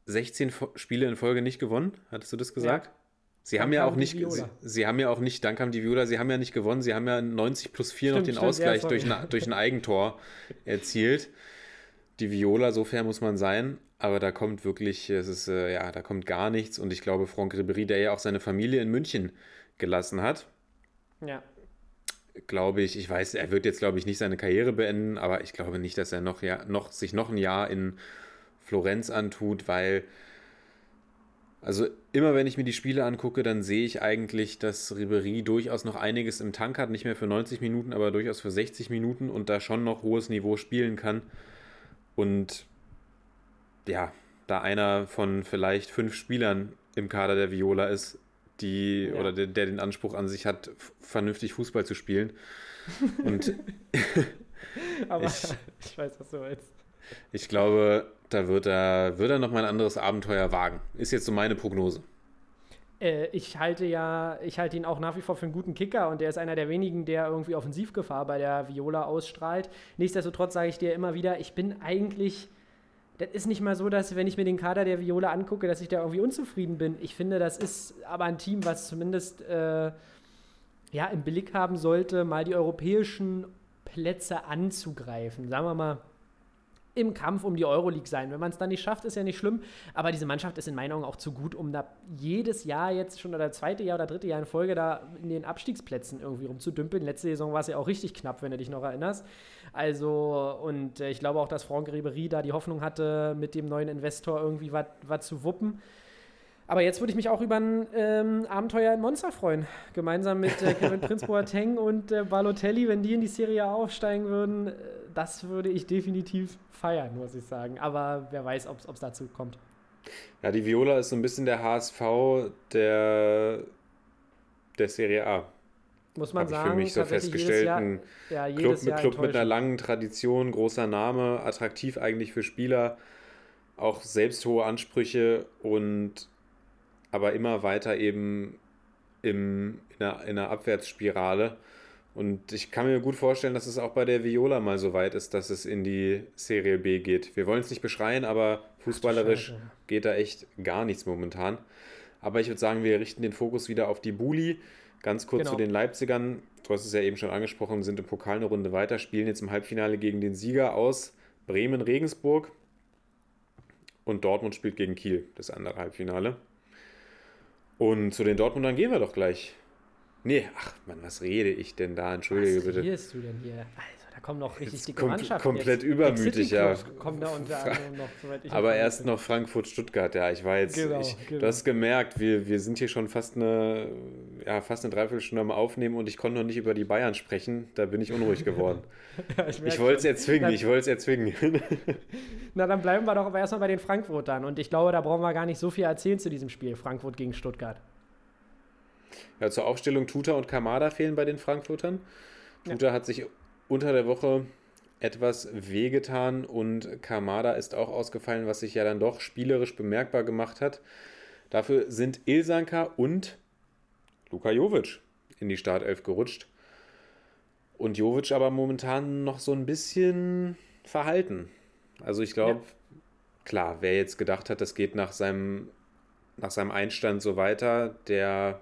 16 Fo- Spiele in Folge nicht gewonnen. Hattest du das gesagt? Sie Dank haben ja auch nicht, sie, sie haben ja auch nicht, dank haben die Viola, sie haben ja nicht gewonnen, sie haben ja 90 plus 4 noch Stimmt, den stimmt, ja, Ausgleich sorry. durch, ein- durch ein Eigentor erzielt. Die Viola, so fair muss man sein, aber da kommt wirklich, es ist, äh, ja, da kommt gar nichts und ich glaube, Franck Ribéry, der ja auch seine Familie in München gelassen hat, Ja. Glaube ich, ich weiß, er wird jetzt, glaube ich, nicht seine Karriere beenden, aber ich glaube nicht, dass er noch, ja, noch, sich noch ein Jahr in Florenz antut, weil, also immer wenn ich mir die Spiele angucke, dann sehe ich eigentlich, dass Ribery durchaus noch einiges im Tank hat, nicht mehr für 90 Minuten, aber durchaus für 60 Minuten und da schon noch hohes Niveau spielen kann. Und ja, da einer von vielleicht fünf Spielern im Kader der Viola ist, die Ja. oder der, der den Anspruch an sich hat, vernünftig Fußball zu spielen. Und Aber Ich- ich, weiß, was du meinst. ich glaube, da wird er, wird er noch mal ein anderes Abenteuer wagen. Ist jetzt so meine Prognose. Äh, ich halte ja, ich halte ihn auch nach wie vor für einen guten Kicker und der ist einer der wenigen, der irgendwie Offensivgefahr bei der Viola ausstrahlt. Nichtsdestotrotz sage ich dir immer wieder, ich bin eigentlich. Das ist nicht mal so, dass, wenn ich mir den Kader der Viola angucke, dass ich da irgendwie unzufrieden bin. Ich finde, das ist aber ein Team, was zumindest äh, ja, im Blick haben sollte, mal die europäischen Plätze anzugreifen. Sagen wir mal, im Kampf um die Euroleague sein. Wenn man es dann nicht schafft, ist ja nicht schlimm. Aber diese Mannschaft ist in meinen Augen auch zu gut, um da jedes Jahr jetzt schon oder zweite Jahr oder dritte Jahr in Folge da in den Abstiegsplätzen irgendwie rumzudümpeln. Letzte Saison war es ja auch richtig knapp, wenn du dich noch erinnerst. Also, und äh, ich glaube auch, dass Franck Ribéry da die Hoffnung hatte, mit dem neuen Investor irgendwie was zu wuppen. Aber jetzt würde ich mich auch über ein ähm, Abenteuer in Monza freuen. Gemeinsam mit äh, Kevin Prince Boateng und äh, Balotelli, wenn die in die Serie A aufsteigen würden, äh, das würde ich definitiv feiern, muss ich sagen. Aber wer weiß, ob es dazu kommt. Ja, die Viola ist so ein bisschen der HSV der, der Serie A. Muss man ich sagen, für mich so festgestellt. Jahr, Ein ja, Club, Jahr Club mit einer langen Tradition, großer Name, attraktiv eigentlich für Spieler, auch selbst hohe Ansprüche und aber immer weiter eben im, in, einer, in einer Abwärtsspirale. Und ich kann mir gut vorstellen, dass es auch bei der Viola mal so weit ist, dass es in die Serie B geht. Wir wollen es nicht beschreien, aber fußballerisch geht da echt gar nichts momentan. Aber ich würde sagen, wir richten den Fokus wieder auf die Buli. Ganz kurz Genau. zu den Leipzigern. Du hast es ja eben schon angesprochen, sind im Pokal eine Runde weiter, spielen jetzt im Halbfinale gegen den Sieger aus Bremen-Regensburg. Und Dortmund spielt gegen Kiel, das andere Halbfinale. Und zu den Dortmundern gehen wir doch gleich. Nee, ach Mann, was rede ich denn da? Entschuldige Was bitte. redest du denn hier? Da kommen noch richtig Jetzt dicke kom- Mannschaften. komplett jetzt. übermütig, ja. Kommen da unter anderem noch, soweit ich Aber erst bin. noch Frankfurt-Stuttgart, ja. Ich war jetzt, Genau, ich, genau. du hast gemerkt, wir, wir sind hier schon fast eine, ja, fast eine Dreiviertelstunde am Aufnehmen und ich konnte noch nicht über die Bayern sprechen. Da bin ich unruhig geworden. Ja, ich ich wollte es erzwingen, ich wollte es erzwingen. Na, dann bleiben wir doch aber erstmal bei den Frankfurtern. Und ich glaube, da brauchen wir gar nicht so viel erzählen zu diesem Spiel. Frankfurt gegen Stuttgart. Ja, zur Aufstellung Tuta und Kamada fehlen bei den Frankfurtern. Tuta hat sich unter der Woche etwas wehgetan und Kamada ist auch ausgefallen, was sich ja dann doch spielerisch bemerkbar gemacht hat. Dafür sind Ilsanka und Luka Jovic in die Startelf gerutscht. Und Jovic aber momentan noch so ein bisschen verhalten. Also ich glaube, klar, wer jetzt gedacht hat, das geht nach seinem, nach seinem Einstand so weiter, der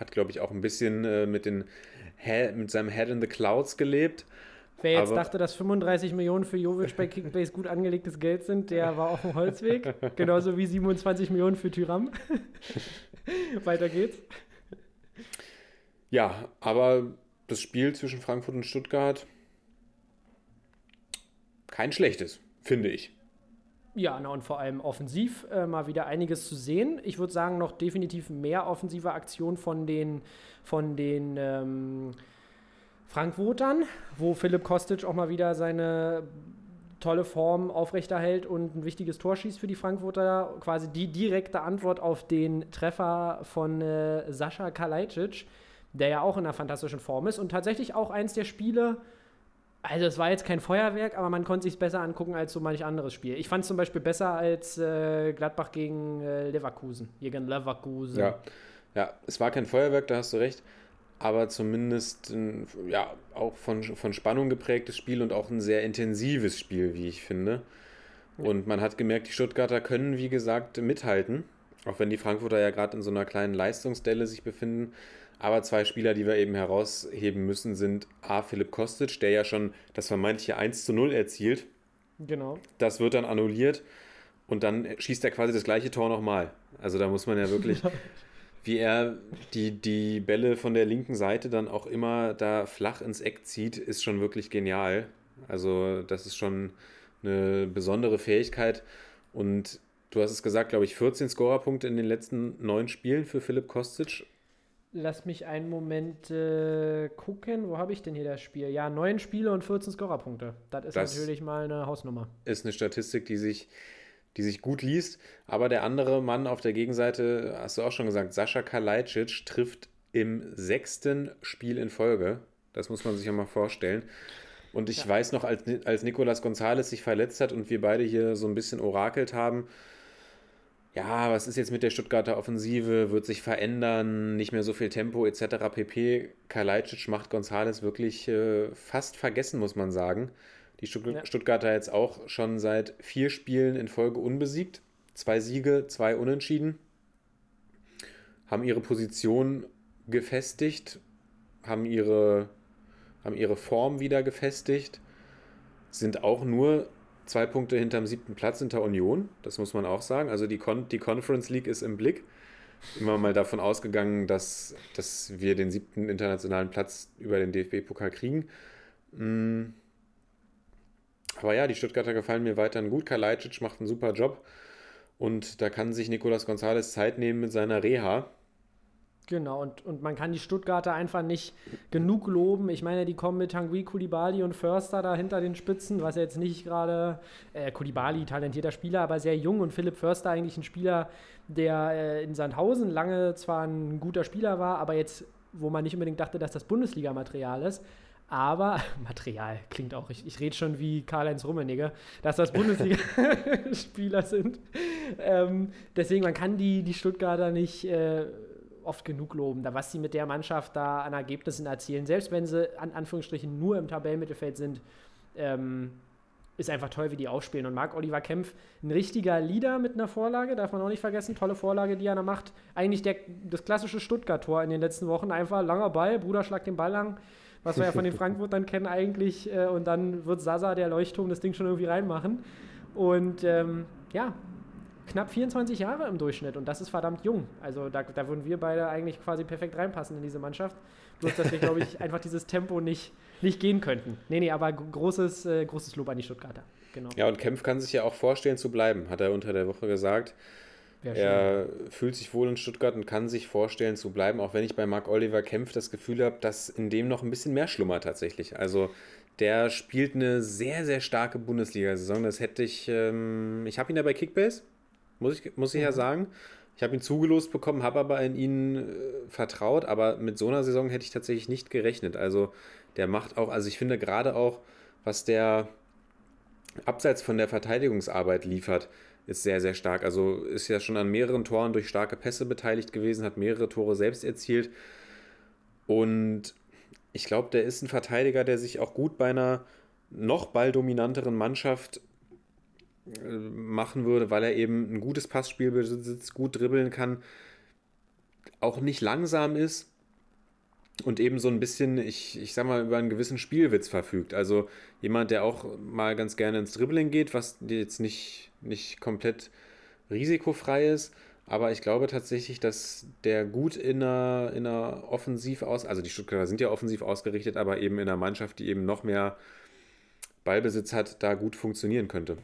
hat, glaube ich, auch ein bisschen äh, mit, den He mit seinem Head in the Clouds gelebt. Wer jetzt Aber- dachte, dass 35 Millionen für Jovic bei Kickbase gut angelegtes Geld sind, der war auf dem Holzweg. Genauso wie 27 Millionen für Tyram. Weiter geht's. Ja, aber das Spiel zwischen Frankfurt und Stuttgart kein schlechtes, finde ich. Ja, na und vor allem offensiv äh, mal wieder einiges zu sehen. Ich würde sagen, noch definitiv mehr offensive Aktion von den, von den ähm, Frankfurtern, wo Philipp Kostic auch mal wieder seine tolle Form aufrechterhält und ein wichtiges Tor schießt für die Frankfurter. Quasi die direkte Antwort auf den Treffer von äh, Sascha Kalajdzic, der ja auch in einer fantastischen Form ist und tatsächlich auch eins der Spiele, also es war jetzt kein Feuerwerk, aber man konnte sich besser angucken als so manch anderes Spiel. Ich fand es zum Beispiel besser als äh, Gladbach gegen äh, Leverkusen. Gegen Leverkusen. Ja. ja, es war kein Feuerwerk, da hast du recht aber zumindest ein, ja, auch von, von Spannung geprägtes Spiel und auch ein sehr intensives Spiel, wie ich finde. Und man hat gemerkt, die Stuttgarter können, wie gesagt, mithalten, auch wenn die Frankfurter ja gerade in so einer kleinen Leistungsdelle sich befinden. Aber zwei Spieler, die wir eben herausheben müssen, sind A. Philipp Kostic, der ja schon das vermeintliche 1 zu 0 erzielt. Genau. Das wird dann annulliert und dann schießt er quasi das gleiche Tor nochmal. Also da muss man ja wirklich wie er die, die Bälle von der linken Seite dann auch immer da flach ins Eck zieht, ist schon wirklich genial. Also das ist schon eine besondere Fähigkeit. Und du hast es gesagt, glaube ich, 14 Scorerpunkte in den letzten neun Spielen für Philipp Kostic. Lass mich einen Moment äh, gucken. Wo habe ich denn hier das Spiel? Ja, neun Spiele und 14 Scorerpunkte. Das ist das natürlich mal eine Hausnummer. Ist eine Statistik, die sich die sich gut liest. Aber der andere Mann auf der Gegenseite, hast du auch schon gesagt, Sascha Kalajdzic trifft im sechsten Spiel in Folge. Das muss man sich ja mal vorstellen. Und ich ja. weiß noch, als, als Nicolas Gonzalez sich verletzt hat und wir beide hier so ein bisschen orakelt haben, ja, was ist jetzt mit der Stuttgarter Offensive? Wird sich verändern? Nicht mehr so viel Tempo etc. pp. Kalajdzic macht Gonzalez wirklich äh, fast vergessen, muss man sagen. Die Stuttgarter jetzt auch schon seit vier Spielen in Folge unbesiegt. Zwei Siege, zwei Unentschieden. Haben ihre Position gefestigt, haben ihre, haben ihre Form wieder gefestigt. Sind auch nur zwei Punkte hinterm siebten Platz hinter Union. Das muss man auch sagen. Also die, Con die Conference League ist im Blick. Immer mal davon ausgegangen, dass, dass wir den siebten internationalen Platz über den DFB-Pokal kriegen. Hm aber ja, die Stuttgarter gefallen mir weiterhin gut. Kalajdzic macht einen super Job. Und da kann sich Nicolas Gonzalez Zeit nehmen mit seiner Reha. Genau, und, und man kann die Stuttgarter einfach nicht genug loben. Ich meine, die kommen mit Tanguy, Kulibali und Förster da hinter den Spitzen, was jetzt nicht gerade, äh, Kulibali, talentierter Spieler, aber sehr jung und Philipp Förster eigentlich ein Spieler, der äh, in Sandhausen lange zwar ein guter Spieler war, aber jetzt, wo man nicht unbedingt dachte, dass das Bundesligamaterial ist. Aber Material klingt auch, ich, ich rede schon wie Karl-Heinz Rummenigge, dass das Bundesliga-Spieler sind. Ähm, deswegen, man kann die, die Stuttgarter nicht äh, oft genug loben, da was sie mit der Mannschaft da an Ergebnissen erzielen, selbst wenn sie an Anführungsstrichen nur im Tabellenmittelfeld sind. Ähm, ist einfach toll, wie die aufspielen. Und Marc Oliver Kempf, ein richtiger Leader mit einer Vorlage, darf man auch nicht vergessen. Tolle Vorlage, die er da macht. Eigentlich der, das klassische Stuttgart-Tor in den letzten Wochen. Einfach langer Ball, Bruder schlagt den Ball lang was wir ja von den Frankfurtern kennen eigentlich. Äh, und dann wird Sasa, der Leuchtturm, das Ding schon irgendwie reinmachen. Und ähm, ja, knapp 24 Jahre im Durchschnitt und das ist verdammt jung. Also da, da würden wir beide eigentlich quasi perfekt reinpassen in diese Mannschaft. Bloß, dass wir, glaube ich, einfach dieses Tempo nicht, nicht gehen könnten. Nee, nee, aber großes, äh, großes Lob an die Stuttgarter. Genau. Ja, und Kempf kann sich ja auch vorstellen zu bleiben, hat er unter der Woche gesagt. Er fühlt sich wohl in Stuttgart und kann sich vorstellen zu bleiben, auch wenn ich bei Marc Oliver Kempf das Gefühl habe, dass in dem noch ein bisschen mehr schlummert tatsächlich. Also der spielt eine sehr, sehr starke Bundesliga-Saison. Das hätte ich, ähm, ich habe ihn ja bei Kickbase, muss ich, muss ich mhm. ja sagen. Ich habe ihn zugelost bekommen, habe aber in ihn äh, vertraut, aber mit so einer Saison hätte ich tatsächlich nicht gerechnet. Also der macht auch, also ich finde gerade auch, was der abseits von der Verteidigungsarbeit liefert, ist sehr, sehr stark. Also ist ja schon an mehreren Toren durch starke Pässe beteiligt gewesen, hat mehrere Tore selbst erzielt. Und ich glaube, der ist ein Verteidiger, der sich auch gut bei einer noch balldominanteren Mannschaft machen würde, weil er eben ein gutes Passspiel besitzt, gut dribbeln kann, auch nicht langsam ist und eben so ein bisschen, ich, ich sag mal, über einen gewissen Spielwitz verfügt. Also jemand, der auch mal ganz gerne ins Dribbling geht, was jetzt nicht, nicht komplett risikofrei ist. Aber ich glaube tatsächlich, dass der gut in einer, in einer Offensiv aus, also die Stuttgarter sind ja offensiv ausgerichtet, aber eben in einer Mannschaft, die eben noch mehr Ballbesitz hat, da gut funktionieren könnte.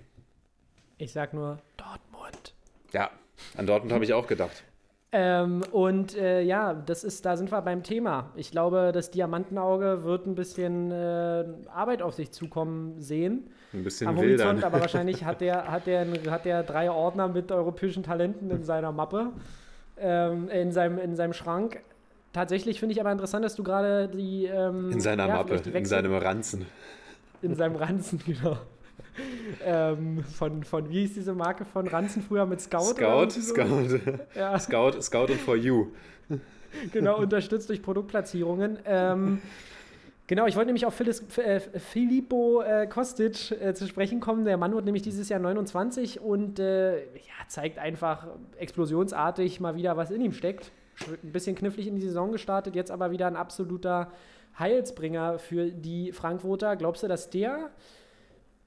Ich sag nur Dortmund. Ja, an Dortmund habe ich auch gedacht. Ähm, und äh, ja, das ist, da sind wir beim Thema. Ich glaube, das Diamantenauge wird ein bisschen äh, Arbeit auf sich zukommen sehen. Ein bisschen am wildern. Horizont, aber wahrscheinlich hat der, hat, der, hat der drei Ordner mit europäischen Talenten in seiner Mappe, ähm, in, seinem, in seinem Schrank. Tatsächlich finde ich aber interessant, dass du gerade die. Ähm, In seiner ja, Mappe, in seinem Ranzen. in seinem Ranzen, genau. Ähm, von, von, wie hieß diese Marke von Ranzen früher mit Scout? Scout, so? Scout, Ja, Scout, Scout und For You. genau, unterstützt durch Produktplatzierungen. Ähm, genau, ich wollte nämlich auf Philis, äh, Filippo äh, Kostic äh, zu sprechen kommen. Der Mann wird nämlich dieses Jahr 29 und äh, ja, zeigt einfach explosionsartig mal wieder, was in ihm steckt. Ein bisschen knifflig in die Saison gestartet, jetzt aber wieder ein absoluter Heilsbringer für die Frankfurter. Glaubst du, dass der,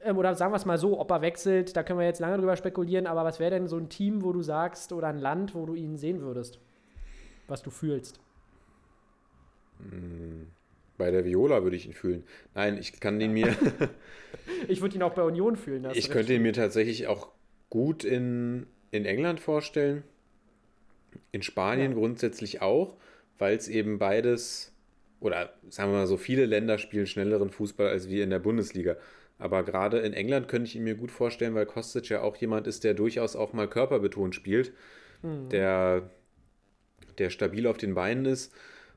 ähm, oder sagen wir es mal so, ob er wechselt, da können wir jetzt lange drüber spekulieren, aber was wäre denn so ein Team, wo du sagst, oder ein Land, wo du ihn sehen würdest? Was du fühlst? Bei der Viola würde ich ihn fühlen. Nein, ich kann ihn mir, Ich würde ihn auch bei Union fühlen. ich könnte ihn mir tatsächlich auch gut in, in England vorstellen. In Spanien Ja. grundsätzlich auch, weil es eben beides, oder sagen wir mal so, viele Länder spielen schnelleren Fußball als wir in der Bundesliga. Aber gerade in England könnte ich ihn mir gut vorstellen, weil Kostic ja auch jemand ist, der durchaus auch mal körperbetont spielt, der, der stabil auf den Beinen ist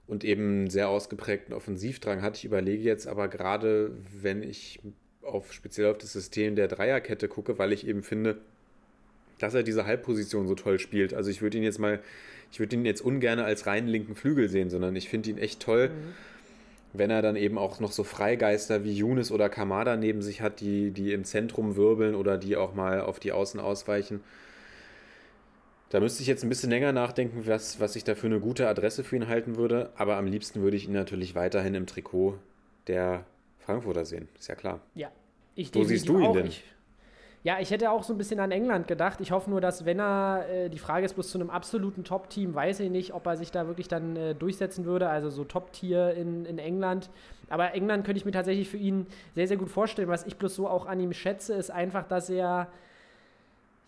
und eben einen sehr ausgeprägten Offensivdrang hat. Ich überlege jetzt aber gerade, wenn ich auf, speziell auf das System der Dreierkette gucke, weil ich eben finde, dass er diese Halbposition so toll spielt. Also ich würde ihn jetzt mal, ich würde ihn jetzt ungern als reinen linken Flügel sehen, sondern ich finde ihn echt toll, wenn er dann eben auch noch so Freigeister wie Younes oder Kamada neben sich hat, die, die im Zentrum wirbeln oder die auch mal auf die Außen ausweichen. Da müsste ich jetzt ein bisschen länger nachdenken, was, was ich da für eine gute Adresse für ihn halten würde. Aber am liebsten würde ich ihn natürlich weiterhin im Trikot der Frankfurter sehen. Ist ja klar. Ja. Ich Wo siehst du ihn auch. denn? Ich, ja, ich hätte auch so ein bisschen an England gedacht. Ich hoffe nur, dass wenn er, äh, die Frage ist bloß zu einem absoluten Top-Team, weiß ich nicht, ob er sich da wirklich dann äh, durchsetzen würde. Also so Top-Tier in, in England. Aber England könnte ich mir tatsächlich für ihn sehr, sehr gut vorstellen. Was ich bloß so auch an ihm schätze, ist einfach, dass er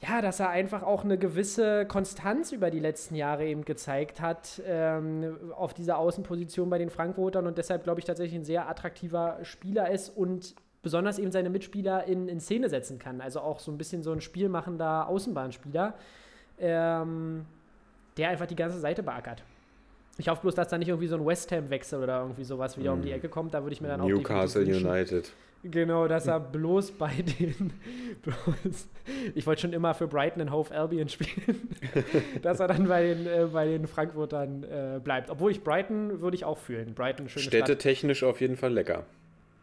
ja, dass er einfach auch eine gewisse Konstanz über die letzten Jahre eben gezeigt hat ähm, auf dieser Außenposition bei den Frankfurtern und deshalb glaube ich tatsächlich ein sehr attraktiver Spieler ist und besonders eben seine Mitspieler in, in Szene setzen kann. Also auch so ein bisschen so ein spielmachender Außenbahnspieler, ähm, der einfach die ganze Seite beackert. Ich hoffe bloß, dass da nicht irgendwie so ein West Ham-Wechsel oder irgendwie sowas wieder um die Ecke kommt. Da würde ich mir dann auch Newcastle. United. Genau, dass er bloß bei den. Bloß, ich wollte schon immer für Brighton and Hove Albion spielen. dass er dann bei den, äh, bei den Frankfurtern äh, bleibt. Obwohl ich Brighton würde ich auch fühlen. Brighton, Stadt. Städtetechnisch auf jeden Fall lecker.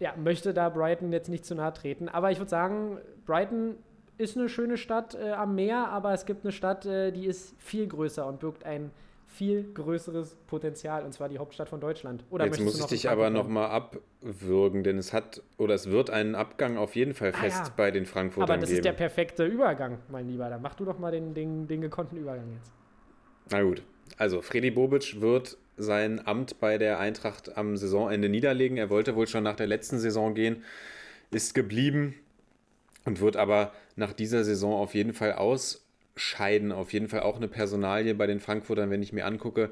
Ja, möchte da Brighton jetzt nicht zu nahe treten. Aber ich würde sagen, Brighton ist eine schöne Stadt äh, am Meer, aber es gibt eine Stadt, äh, die ist viel größer und birgt ein viel größeres Potenzial, und zwar die Hauptstadt von Deutschland. Oder Jetzt muss ich dich aber nochmal abwürgen, denn es hat oder es wird einen Abgang auf jeden Fall Ah, fest ja. bei den Aber Frankfurtern das geben. ist der perfekte Übergang, mein Lieber. Dann mach du doch mal den, den, den gekonnten Übergang jetzt. Na gut. Also, Freddy Bobic wird sein Amt bei der Eintracht am Saisonende niederlegen. Er wollte wohl schon nach der letzten Saison gehen, ist geblieben und wird aber nach dieser Saison auf jeden Fall ausscheiden. Auf jeden Fall auch eine Personalie bei den Frankfurtern, wenn ich mir angucke.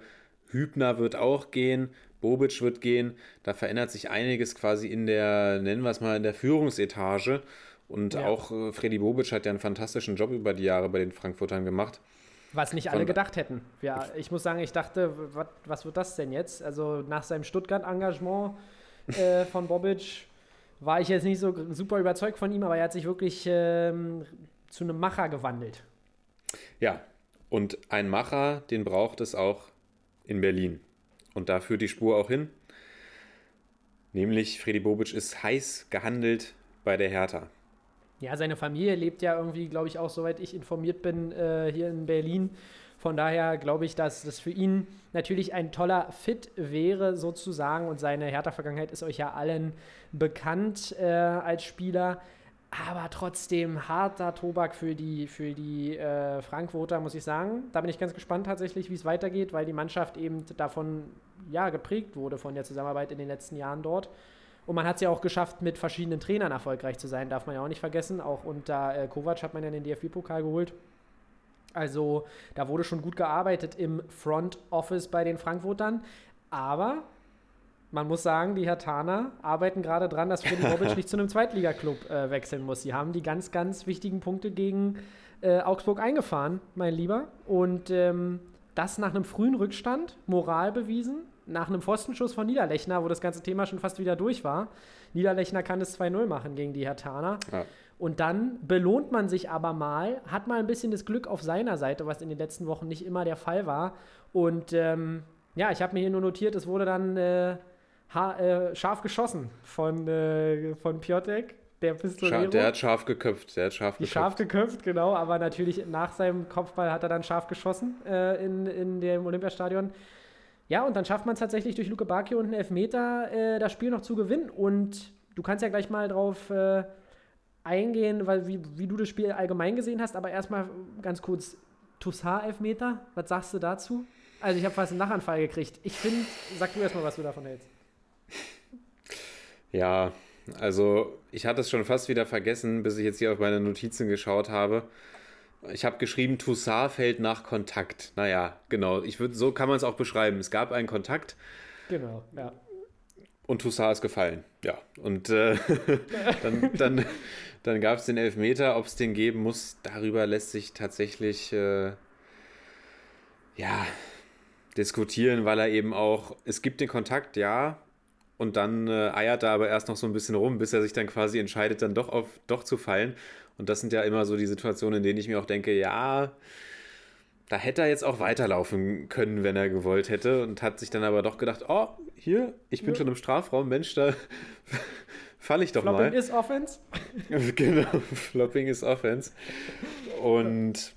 Hübner wird auch gehen, Bobic wird gehen. Da verändert sich einiges quasi in der, nennen wir es mal, in der Führungsetage. Und Ja. auch äh, Freddy Bobic hat ja einen fantastischen Job über die Jahre bei den Frankfurtern gemacht. Was nicht alle gedacht hätten. Ja, ich muss sagen, ich dachte, wat, was wird das denn jetzt? Also nach seinem Stuttgart-Engagement äh, von Bobic war ich jetzt nicht so super überzeugt von ihm, aber er hat sich wirklich ähm, zu einem Macher gewandelt. Ja, und ein Macher, den braucht es auch in Berlin. Und da führt die Spur auch hin. Nämlich Freddy Bobic ist heiß gehandelt bei der Hertha. Ja, seine Familie lebt ja irgendwie, glaube ich, auch, soweit ich informiert bin, äh, hier in Berlin. Von daher glaube ich, dass das für ihn natürlich ein toller Fit wäre, sozusagen. Und seine Hertha-Vergangenheit ist euch ja allen bekannt äh, als Spieler. Aber trotzdem harter Tobak für die, für die äh, Frankfurter, muss ich sagen. Da bin ich ganz gespannt tatsächlich, wie es weitergeht, weil die Mannschaft eben davon ja, geprägt wurde, von der Zusammenarbeit in den letzten Jahren dort. Und man hat es ja auch geschafft, mit verschiedenen Trainern erfolgreich zu sein, darf man ja auch nicht vergessen. Auch unter äh, Kovac hat man ja den DFB-Pokal geholt. Also da wurde schon gut gearbeitet im Front Office bei den Frankfurtern. Aber man muss sagen, die Hertaner arbeiten gerade dran, dass Freddy Bobic nicht zu einem Zweitligaklub äh, wechseln muss. Sie haben die ganz, ganz wichtigen Punkte gegen äh, Augsburg eingefahren, mein Lieber. Und ähm, das nach einem frühen Rückstand, Moral bewiesen, nach einem Pfostenschuss von Niederlechner, wo das ganze Thema schon fast wieder durch war. Niederlechner kann es 2-0 machen gegen die Hertaner. Ja. Und dann belohnt man sich aber mal, hat mal ein bisschen das Glück auf seiner Seite, was in den letzten Wochen nicht immer der Fall war. Und ähm, ja, ich habe mir hier nur notiert, es wurde dann äh, äh, scharf geschossen von, äh, von Piotek, der Pistolero. Der hat scharf geköpft. Der hat scharf geköpft. scharf geköpft, genau, aber natürlich nach seinem Kopfball hat er dann scharf geschossen äh, in, in dem Olympiastadion. Ja, und dann schafft man es tatsächlich durch Luke Bacchio und einen Elfmeter äh, das Spiel noch zu gewinnen. Und du kannst ja gleich mal drauf äh, eingehen, weil wie, wie du das Spiel allgemein gesehen hast, aber erstmal ganz kurz Toussaint-Elfmeter, was sagst du dazu? Also ich habe fast einen Nachanfall gekriegt. Ich finde, sag du erstmal, was du davon hältst. Ja, also ich hatte es schon fast wieder vergessen, bis ich jetzt hier auf meine Notizen geschaut habe. Ich habe geschrieben, Toussaint fällt nach Kontakt. Naja, genau. Ich würd, so kann man es auch beschreiben. Es gab einen Kontakt Genau, ja. und Toussaint ist gefallen. Ja, und äh, dann, dann, dann gab es den Elfmeter. Ob es den geben muss, darüber lässt sich tatsächlich äh, ja, diskutieren, weil er eben auch, es gibt den Kontakt, ja, und dann äh, eiert er aber erst noch so ein bisschen rum, bis er sich dann quasi entscheidet, dann doch auf doch zu fallen. Und das sind ja immer so die Situationen, in denen ich mir auch denke, ja, da hätte er jetzt auch weiterlaufen können, wenn er gewollt hätte. Und hat sich dann aber doch gedacht, oh, hier, ich bin Ja. schon im Strafraum, Mensch, da falle ich doch Flopping mal. ist Offense. genau, Flopping ist Offense. Und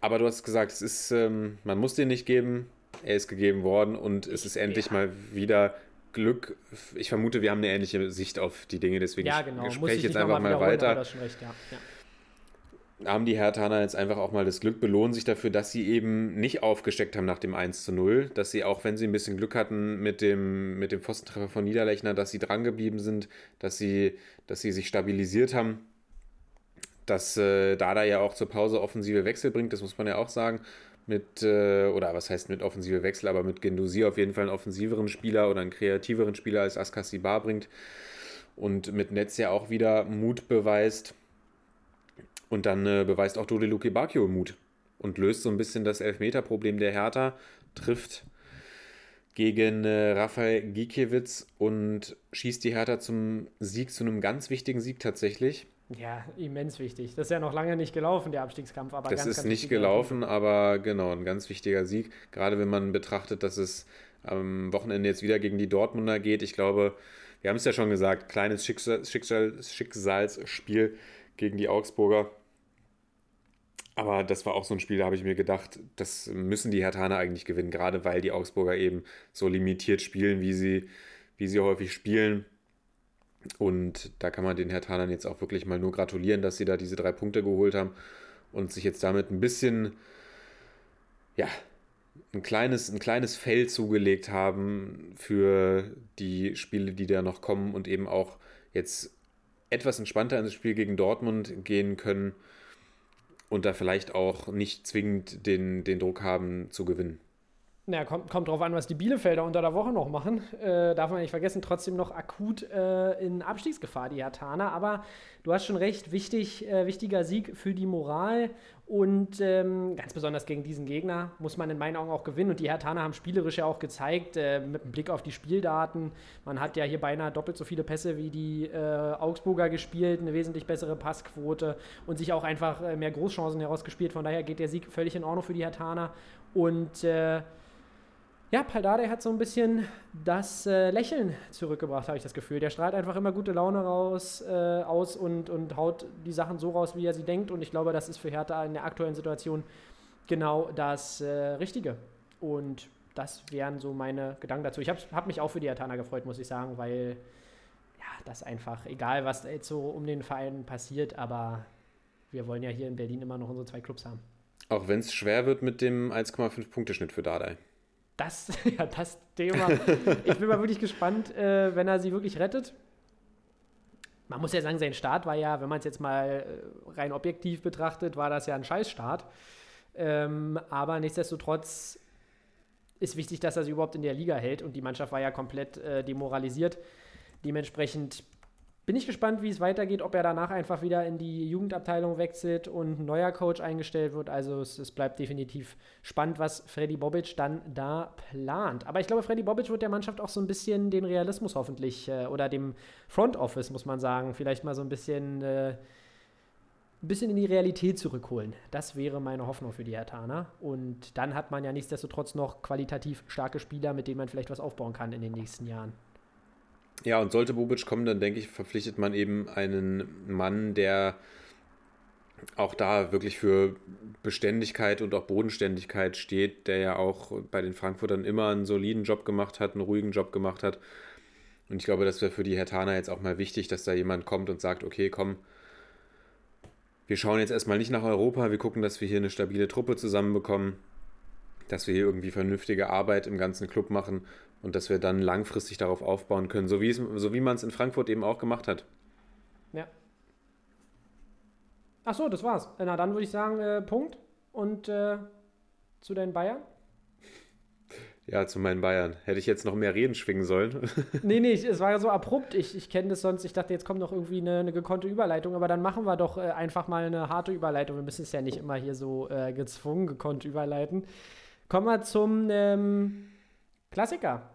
aber du hast gesagt, es ist, ähm, man muss den nicht geben. Er ist gegeben worden und es ist endlich Ja. mal wieder Glück. Ich vermute, wir haben eine ähnliche Sicht auf die Dinge, deswegen Ja, genau. spreche ich jetzt einfach mal aber weiter. recht, ja. ja. Haben die Hertaner jetzt einfach auch mal das Glück, belohnen sich dafür, dass sie eben nicht aufgesteckt haben nach dem 1 zu 0, dass sie auch, wenn sie ein bisschen Glück hatten mit dem, mit dem Pfostentreffer von Niederlechner, dass sie dran geblieben sind, dass sie, dass sie sich stabilisiert haben dass äh, Dada ja auch zur Pause offensive Wechsel bringt, das muss man ja auch sagen. Mit, äh, oder was heißt mit offensive Wechsel, aber mit Gendosi auf jeden Fall einen offensiveren Spieler oder einen kreativeren Spieler als Askasibar bringt. Und mit Netz ja auch wieder Mut beweist. Und dann äh, beweist auch Dodi Luki Bacchio Mut und löst so ein bisschen das Elfmeterproblem der Hertha, trifft gegen äh, Rafael Gikiewicz und schießt die Hertha zum Sieg, zu einem ganz wichtigen Sieg tatsächlich. Ja, immens wichtig. Das ist ja noch lange nicht gelaufen, der Abstiegskampf. Aber Das ganz, ist ganz nicht gelaufen, aber genau, ein ganz wichtiger Sieg. Gerade wenn man betrachtet, dass es am Wochenende jetzt wieder gegen die Dortmunder geht. Ich glaube, wir haben es ja schon gesagt, kleines Schicksal, Schicksal, Schicksalsspiel gegen die Augsburger. Aber das war auch so ein Spiel, da habe ich mir gedacht, das müssen die Hertaner eigentlich gewinnen, gerade weil die Augsburger eben so limitiert spielen, wie sie, wie sie häufig spielen. Und da kann man den Hertanern jetzt auch wirklich mal nur gratulieren, dass sie da diese drei Punkte geholt haben und sich jetzt damit ein bisschen, ja, ein kleines, ein kleines Feld zugelegt haben für die Spiele, die da noch kommen und eben auch jetzt etwas entspannter ins Spiel gegen Dortmund gehen können und da vielleicht auch nicht zwingend den, den Druck haben zu gewinnen. Ja, kommt, kommt drauf an, was die Bielefelder unter der Woche noch machen. Äh, darf man nicht vergessen, trotzdem noch akut äh, in Abstiegsgefahr, die Hertaner. Aber du hast schon recht, wichtig, äh, wichtiger Sieg für die Moral. Und ähm, ganz besonders gegen diesen Gegner muss man in meinen Augen auch gewinnen. Und die Hertaner haben spielerisch ja auch gezeigt, äh, mit einem Blick auf die Spieldaten. Man hat ja hier beinahe doppelt so viele Pässe wie die äh, Augsburger gespielt, eine wesentlich bessere Passquote und sich auch einfach äh, mehr Großchancen herausgespielt. Von daher geht der Sieg völlig in Ordnung für die Hertaner. Und ja, Paldade hat so ein bisschen das äh, Lächeln zurückgebracht, habe ich das Gefühl. Der strahlt einfach immer gute Laune raus, äh, aus und, und haut die Sachen so raus, wie er sie denkt. Und ich glaube, das ist für Hertha in der aktuellen Situation genau das äh, Richtige. Und das wären so meine Gedanken dazu. Ich habe hab mich auch für die Hertaner gefreut, muss ich sagen, weil ja, das einfach, egal was jetzt so um den Verein passiert, aber wir wollen ja hier in Berlin immer noch unsere zwei Clubs haben. Auch wenn es schwer wird mit dem 1,5 Punkte-Schnitt für Dardai. Das, ja, das Thema. Ich bin mal wirklich gespannt, äh, wenn er sie wirklich rettet. man muss ja sagen, sein Start war ja, wenn man es jetzt mal äh, rein objektiv betrachtet, war das ja ein Scheißstart. Ähm, aber nichtsdestotrotz ist wichtig, dass er sie überhaupt in der Liga hält und die Mannschaft war ja komplett äh, demoralisiert. Dementsprechend bin ich gespannt, wie es weitergeht, ob er danach einfach wieder in die Jugendabteilung wechselt und ein neuer Coach eingestellt wird. Also es, es bleibt definitiv spannend, was Freddy Bobic dann da plant. Aber ich glaube, Freddy Bobic wird der Mannschaft auch so ein bisschen den Realismus hoffentlich äh, oder dem Front Office, muss man sagen, vielleicht mal so ein bisschen, äh, ein bisschen in die Realität zurückholen. Das wäre meine Hoffnung für die Hertaner. Und dann hat man ja nichtsdestotrotz noch qualitativ starke Spieler, mit denen man vielleicht was aufbauen kann in den nächsten Jahren. Ja, und sollte Bobic kommen, dann denke ich, verpflichtet man eben einen Mann, der auch da wirklich für Beständigkeit und auch Bodenständigkeit steht, der ja auch bei den Frankfurtern immer einen soliden Job gemacht hat, einen ruhigen Job gemacht hat. Und ich glaube, das wäre für die Hertaner jetzt auch mal wichtig, dass da jemand kommt und sagt, okay, komm, wir schauen jetzt erstmal nicht nach Europa, wir gucken, dass wir hier eine stabile Truppe zusammenbekommen, dass wir hier irgendwie vernünftige Arbeit im ganzen Club machen und dass wir dann langfristig darauf aufbauen können, so wie, es, so wie man es in Frankfurt eben auch gemacht hat. Ja. Ach so, das war's. Na, dann würde ich sagen, äh, Punkt. Und äh, zu deinen Bayern? Ja, zu meinen Bayern. Hätte ich jetzt noch mehr Reden schwingen sollen? nee, nee, es war ja so abrupt. Ich, ich kenne das sonst. Ich dachte, jetzt kommt noch irgendwie eine, eine gekonnte Überleitung. Aber dann machen wir doch äh, einfach mal eine harte Überleitung. Wir müssen es ja nicht immer hier so äh, gezwungen gekonnt überleiten. Kommen wir zum ähm, Klassiker.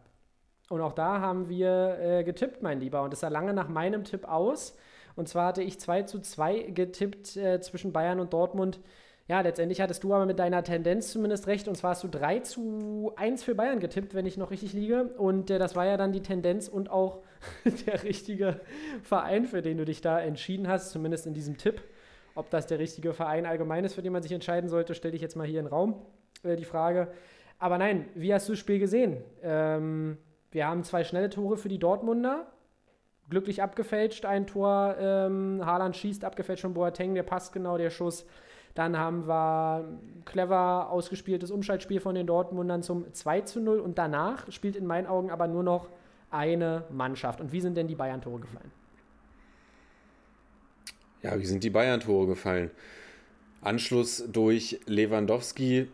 Und auch da haben wir äh, getippt, mein Lieber. Und es sah lange nach meinem Tipp aus. Und zwar hatte ich 2 zu 2 getippt äh, zwischen Bayern und Dortmund. Ja, letztendlich hattest du aber mit deiner Tendenz zumindest recht. Und zwar hast du 3 zu 1 für Bayern getippt, wenn ich noch richtig liege. Und äh, das war ja dann die Tendenz und auch der richtige Verein, für den du dich da entschieden hast, zumindest in diesem Tipp. Ob das der richtige Verein allgemein ist, für den man sich entscheiden sollte, stelle ich jetzt mal hier in den Raum äh, die Frage. Aber nein, wie hast du das Spiel gesehen? Ähm, wir haben zwei schnelle Tore für die Dortmunder. Glücklich abgefälscht, ein Tor. Ähm, Haaland schießt, abgefälscht von Boateng, der passt genau, der Schuss. Dann haben wir clever ausgespieltes Umschaltspiel von den Dortmundern zum 2 zu 0 und danach spielt in meinen Augen aber nur noch eine Mannschaft. Und wie sind denn die Bayern-Tore gefallen? Ja, wie sind die Bayern-Tore gefallen? Anschluss durch Lewandowski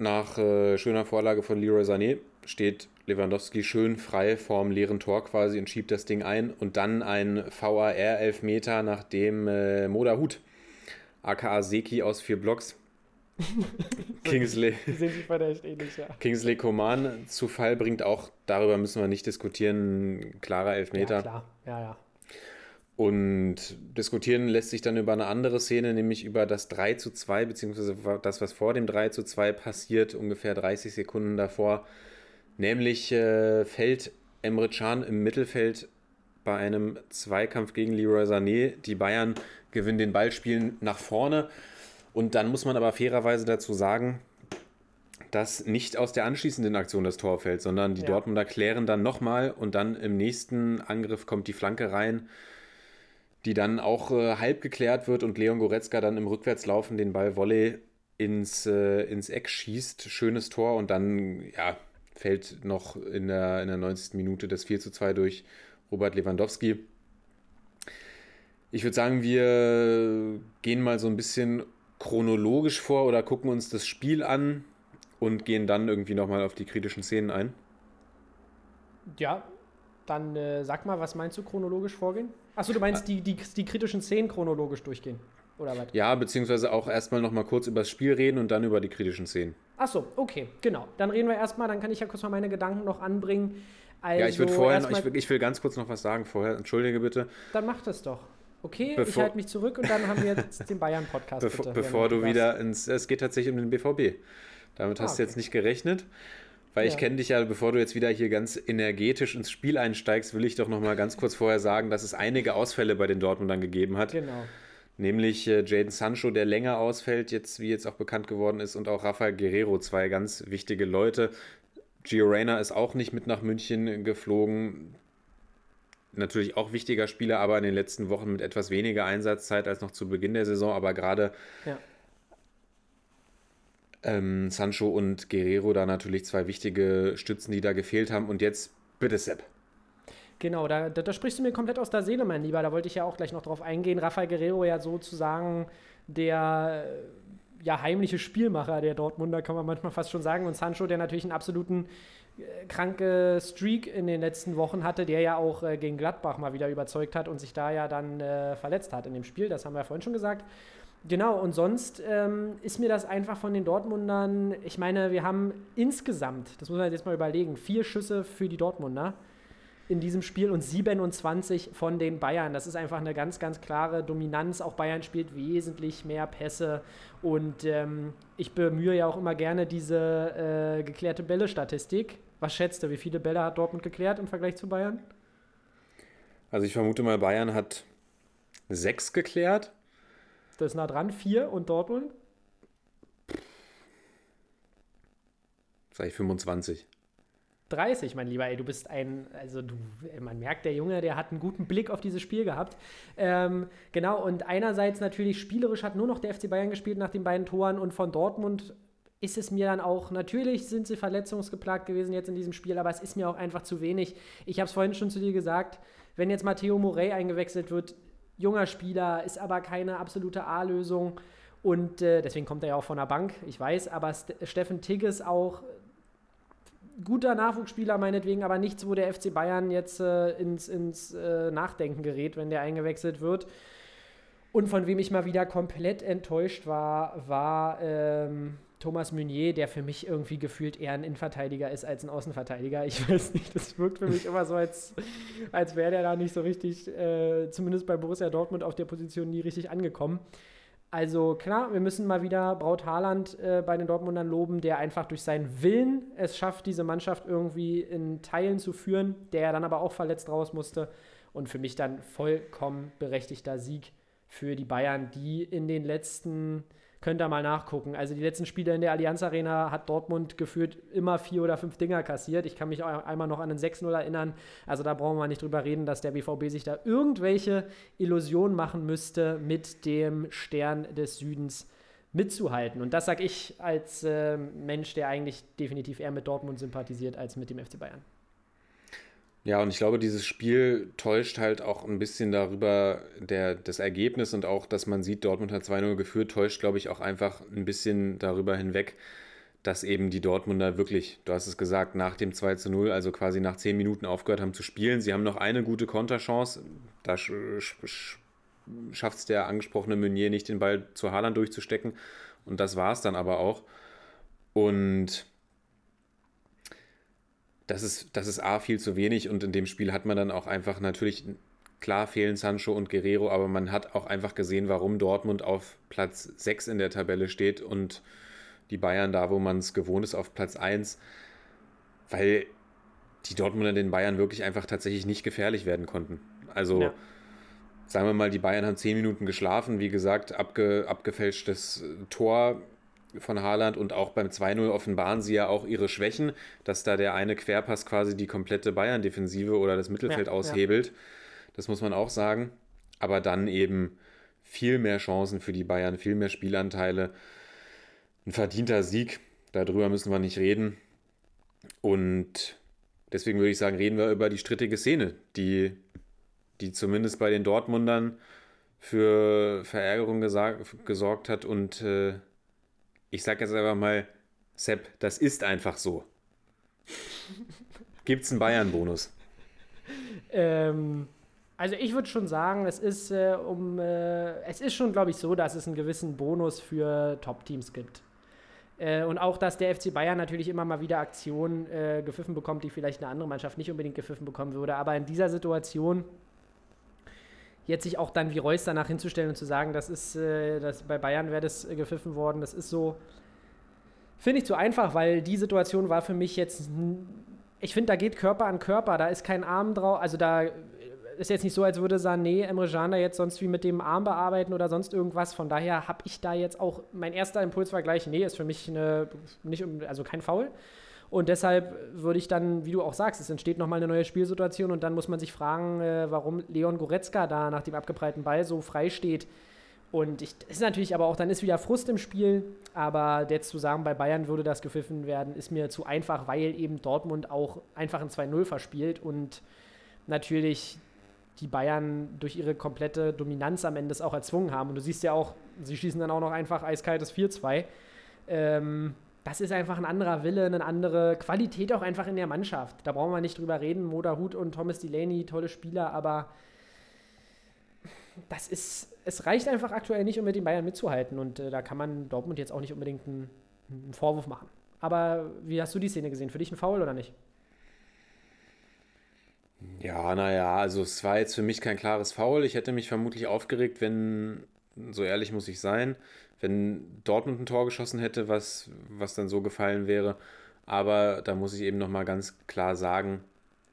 nach äh, schöner Vorlage von Leroy Sané steht Lewandowski schön frei vorm leeren Tor quasi und schiebt das Ding ein und dann ein VAR-Elfmeter, nachdem äh, Moda Hut, aka Seki aus vier Blocks, Kingsley, ähnlich, ja. Kingsley Coman zu Fall bringt, auch darüber müssen wir nicht diskutieren, klarer Elfmeter. Ja, klar, ja, ja. Und diskutieren lässt sich dann über eine andere Szene, nämlich über das 3 zu 2, beziehungsweise das, was vor dem 3 zu 2 passiert, ungefähr 30 Sekunden davor. Nämlich äh, fällt Emre Can im Mittelfeld bei einem Zweikampf gegen Leroy Sané. Die Bayern gewinnen den Ballspielen nach vorne. Und dann muss man aber fairerweise dazu sagen, dass nicht aus der anschließenden Aktion das Tor fällt, sondern die ja. Dortmunder klären dann nochmal und dann im nächsten Angriff kommt die Flanke rein die dann auch äh, halb geklärt wird und Leon Goretzka dann im Rückwärtslaufen den Ball Volley ins, äh, ins Eck schießt. Schönes Tor und dann ja, fällt noch in der, in der 90. Minute das 4 zu 2 durch Robert Lewandowski. Ich würde sagen, wir gehen mal so ein bisschen chronologisch vor oder gucken uns das Spiel an und gehen dann irgendwie nochmal auf die kritischen Szenen ein. Ja, dann äh, sag mal, was meinst du chronologisch vorgehen? Achso, du meinst die, die, die kritischen Szenen chronologisch durchgehen? Oder was? Ja, beziehungsweise auch erstmal nochmal kurz über das Spiel reden und dann über die kritischen Szenen. Achso, okay, genau. Dann reden wir erstmal, dann kann ich ja kurz mal meine Gedanken noch anbringen. Also ja, ich würde vorher, noch, ich, will, ich will ganz kurz noch was sagen vorher. Entschuldige bitte. Dann mach das doch. Okay, bevor, ich halte mich zurück und dann haben wir jetzt den Bayern-Podcast. Bevor, bevor du wieder ins. Es geht tatsächlich um den BVB. Damit ah, hast okay. du jetzt nicht gerechnet. Weil ja. ich kenne dich ja, bevor du jetzt wieder hier ganz energetisch ins Spiel einsteigst, will ich doch noch mal ganz kurz vorher sagen, dass es einige Ausfälle bei den Dortmundern gegeben hat. Genau. Nämlich äh, Jaden Sancho, der länger ausfällt, jetzt wie jetzt auch bekannt geworden ist, und auch Rafael Guerrero, zwei ganz wichtige Leute. Gio Reyna ist auch nicht mit nach München geflogen. Natürlich auch wichtiger Spieler, aber in den letzten Wochen mit etwas weniger Einsatzzeit als noch zu Beginn der Saison. Aber gerade ja ähm, Sancho und Guerrero da natürlich zwei wichtige Stützen, die da gefehlt haben. Und jetzt bitte Sepp. Genau, da, da, da, sprichst du mir komplett aus der Seele, mein Lieber. Da wollte ich ja auch gleich noch drauf eingehen. Rafael Guerrero ja sozusagen der ja, heimliche Spielmacher der Dortmunder, kann man manchmal fast schon sagen. Und Sancho, der natürlich einen absoluten äh, kranke Streak in den letzten Wochen hatte, der ja auch äh, gegen Gladbach mal wieder überzeugt hat und sich da ja dann äh, verletzt hat in dem Spiel. Das haben wir ja vorhin schon gesagt. Genau, und sonst ähm, ist mir das einfach von den Dortmundern, ich meine, wir haben insgesamt, das muss man jetzt mal überlegen, vier Schüsse für die Dortmunder in diesem Spiel und 27 von den Bayern. Das ist einfach eine ganz, ganz klare Dominanz. Auch Bayern spielt wesentlich mehr Pässe und ähm, ich bemühe ja auch immer gerne diese äh, geklärte Bälle-Statistik. Was schätzt du, wie viele Bälle hat Dortmund geklärt im Vergleich zu Bayern? Also ich vermute mal, Bayern hat sechs geklärt. Das ist nah dran, vier und Dortmund? Sag ich 25. 30, mein Lieber, ey, du bist ein, also du, man merkt, der Junge, der hat einen guten Blick auf dieses Spiel gehabt. Ähm, genau, und einerseits natürlich spielerisch hat nur noch der FC Bayern gespielt nach den beiden Toren und von Dortmund ist es mir dann auch, natürlich sind sie verletzungsgeplagt gewesen jetzt in diesem Spiel, aber es ist mir auch einfach zu wenig. Ich habe es vorhin schon zu dir gesagt, wenn jetzt Matteo Morey eingewechselt wird, junger Spieler, ist aber keine absolute A-Lösung. Und äh, deswegen kommt er ja auch von der Bank, ich weiß, aber St Steffen Tigges auch guter Nachwuchsspieler meinetwegen, aber nichts, wo der FC Bayern jetzt äh, ins, ins äh, Nachdenken gerät, wenn der eingewechselt wird. Und von wem ich mal wieder komplett enttäuscht war, war ähm, Thomas Meunier, der für mich irgendwie gefühlt eher ein Innenverteidiger ist als ein Außenverteidiger. Ich weiß nicht, das wirkt für mich immer so, als, als wäre der da nicht so richtig, äh, zumindest bei Borussia Dortmund, auf der Position nie richtig angekommen. Also klar, wir müssen mal wieder Braut Haaland äh, bei den Dortmundern loben, der einfach durch seinen Willen es schafft, diese Mannschaft irgendwie in Teilen zu führen, der dann aber auch verletzt raus musste. Und für mich dann vollkommen berechtigter Sieg für die Bayern, die in den letzten Könnt ihr mal nachgucken. Also die letzten Spiele in der Allianz Arena hat Dortmund geführt immer vier oder fünf Dinger kassiert. Ich kann mich auch einmal noch an einen 6-0 erinnern. Also da brauchen wir nicht drüber reden, dass der BVB sich da irgendwelche Illusionen machen müsste, mit dem Stern des Südens mitzuhalten. Und das sage ich als äh, Mensch, der eigentlich definitiv eher mit Dortmund sympathisiert als mit dem FC Bayern. Ja, und ich glaube, dieses Spiel täuscht halt auch ein bisschen darüber, der, das Ergebnis und auch, dass man sieht, Dortmund hat 2-0 geführt, täuscht, glaube ich, auch einfach ein bisschen darüber hinweg, dass eben die Dortmunder wirklich, du hast es gesagt, nach dem 2 0, also quasi nach 10 Minuten aufgehört haben zu spielen. Sie haben noch eine gute Konterchance. Da schafft es der angesprochene Meunier nicht, den Ball zu Haaland durchzustecken. Und das war es dann aber auch. Und das ist, das ist A viel zu wenig und in dem Spiel hat man dann auch einfach natürlich, klar fehlen Sancho und Guerrero, aber man hat auch einfach gesehen, warum Dortmund auf Platz 6 in der Tabelle steht und die Bayern da, wo man es gewohnt ist, auf Platz 1, weil die Dortmunder den Bayern wirklich einfach tatsächlich nicht gefährlich werden konnten. Also ja. sagen wir mal, die Bayern haben 10 Minuten geschlafen, wie gesagt, abge, abgefälschtes Tor von Haaland und auch beim 2-0 offenbaren sie ja auch ihre Schwächen, dass da der eine Querpass quasi die komplette Bayern-Defensive oder das Mittelfeld ja, aushebelt. Ja. Das muss man auch sagen. Aber dann eben viel mehr Chancen für die Bayern, viel mehr Spielanteile. Ein verdienter Sieg, darüber müssen wir nicht reden. Und deswegen würde ich sagen, reden wir über die strittige Szene, die, die zumindest bei den Dortmundern für Verärgerung gesorgt hat und äh, ich sage jetzt einfach mal, Sepp, das ist einfach so. Gibt es einen Bayern-Bonus? Ähm, also ich würde schon sagen, es ist, äh, um, äh, es ist schon, glaube ich, so, dass es einen gewissen Bonus für Top-Teams gibt. Äh, und auch, dass der FC Bayern natürlich immer mal wieder Aktionen äh, gepfiffen bekommt, die vielleicht eine andere Mannschaft nicht unbedingt gepfiffen bekommen würde. Aber in dieser Situation jetzt sich auch dann wie Reus danach hinzustellen und zu sagen, das ist, äh, das, bei Bayern wäre das äh, gepfiffen worden, das ist so, finde ich zu einfach, weil die Situation war für mich jetzt, ich finde, da geht Körper an Körper, da ist kein Arm drauf, also da ist jetzt nicht so, als würde Sané Emre Can da jetzt sonst wie mit dem Arm bearbeiten oder sonst irgendwas. Von daher habe ich da jetzt auch, mein erster Impuls war gleich, nee, ist für mich eine, nicht, also kein Foul. Und deshalb würde ich dann, wie du auch sagst, es entsteht nochmal eine neue Spielsituation und dann muss man sich fragen, äh, warum Leon Goretzka da nach dem abgeprallten Ball so frei steht. Und ich, ist natürlich aber auch, dann ist wieder Frust im Spiel. Aber jetzt zu sagen, bei Bayern würde das gepfiffen werden, ist mir zu einfach, weil eben Dortmund auch einfach ein 2-0 verspielt. Und natürlich die Bayern durch ihre komplette Dominanz am Ende auch erzwungen haben. Und du siehst ja auch, sie schießen dann auch noch einfach eiskaltes 4-2. Ähm, das ist einfach ein anderer Wille, eine andere Qualität auch einfach in der Mannschaft. Da brauchen wir nicht drüber reden. Moda Hut und Thomas Delaney, tolle Spieler, aber das ist, es reicht einfach aktuell nicht, um mit den Bayern mitzuhalten. Und äh, da kann man Dortmund jetzt auch nicht unbedingt einen, einen Vorwurf machen. Aber wie hast du die Szene gesehen? Für dich ein Foul oder nicht? Ja, naja, also es war jetzt für mich kein klares Foul. Ich hätte mich vermutlich aufgeregt, wenn, so ehrlich muss ich sein, wenn Dortmund ein Tor geschossen hätte, was, was dann so gefallen wäre. Aber da muss ich eben nochmal ganz klar sagen,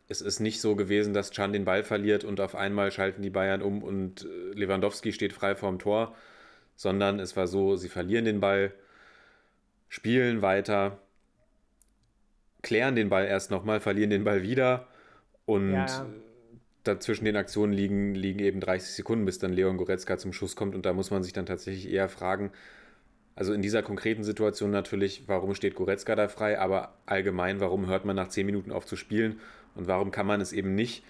es ist nicht so gewesen, dass Can den Ball verliert und auf einmal schalten die Bayern um und äh, Lewandowski steht frei vorm Tor, sondern es war so, sie verlieren den Ball, spielen weiter, klären den Ball erst nochmal, verlieren den Ball wieder und ja. Dazwischen den Aktionen liegen, liegen eben 30 Sekunden, bis dann Leon Goretzka zum Schuss kommt. Und da muss man sich dann tatsächlich eher fragen, also in dieser konkreten Situation natürlich, warum steht Goretzka da frei, aber allgemein, warum hört man nach 10 Minuten auf zu spielen? Und warum kann man es eben nicht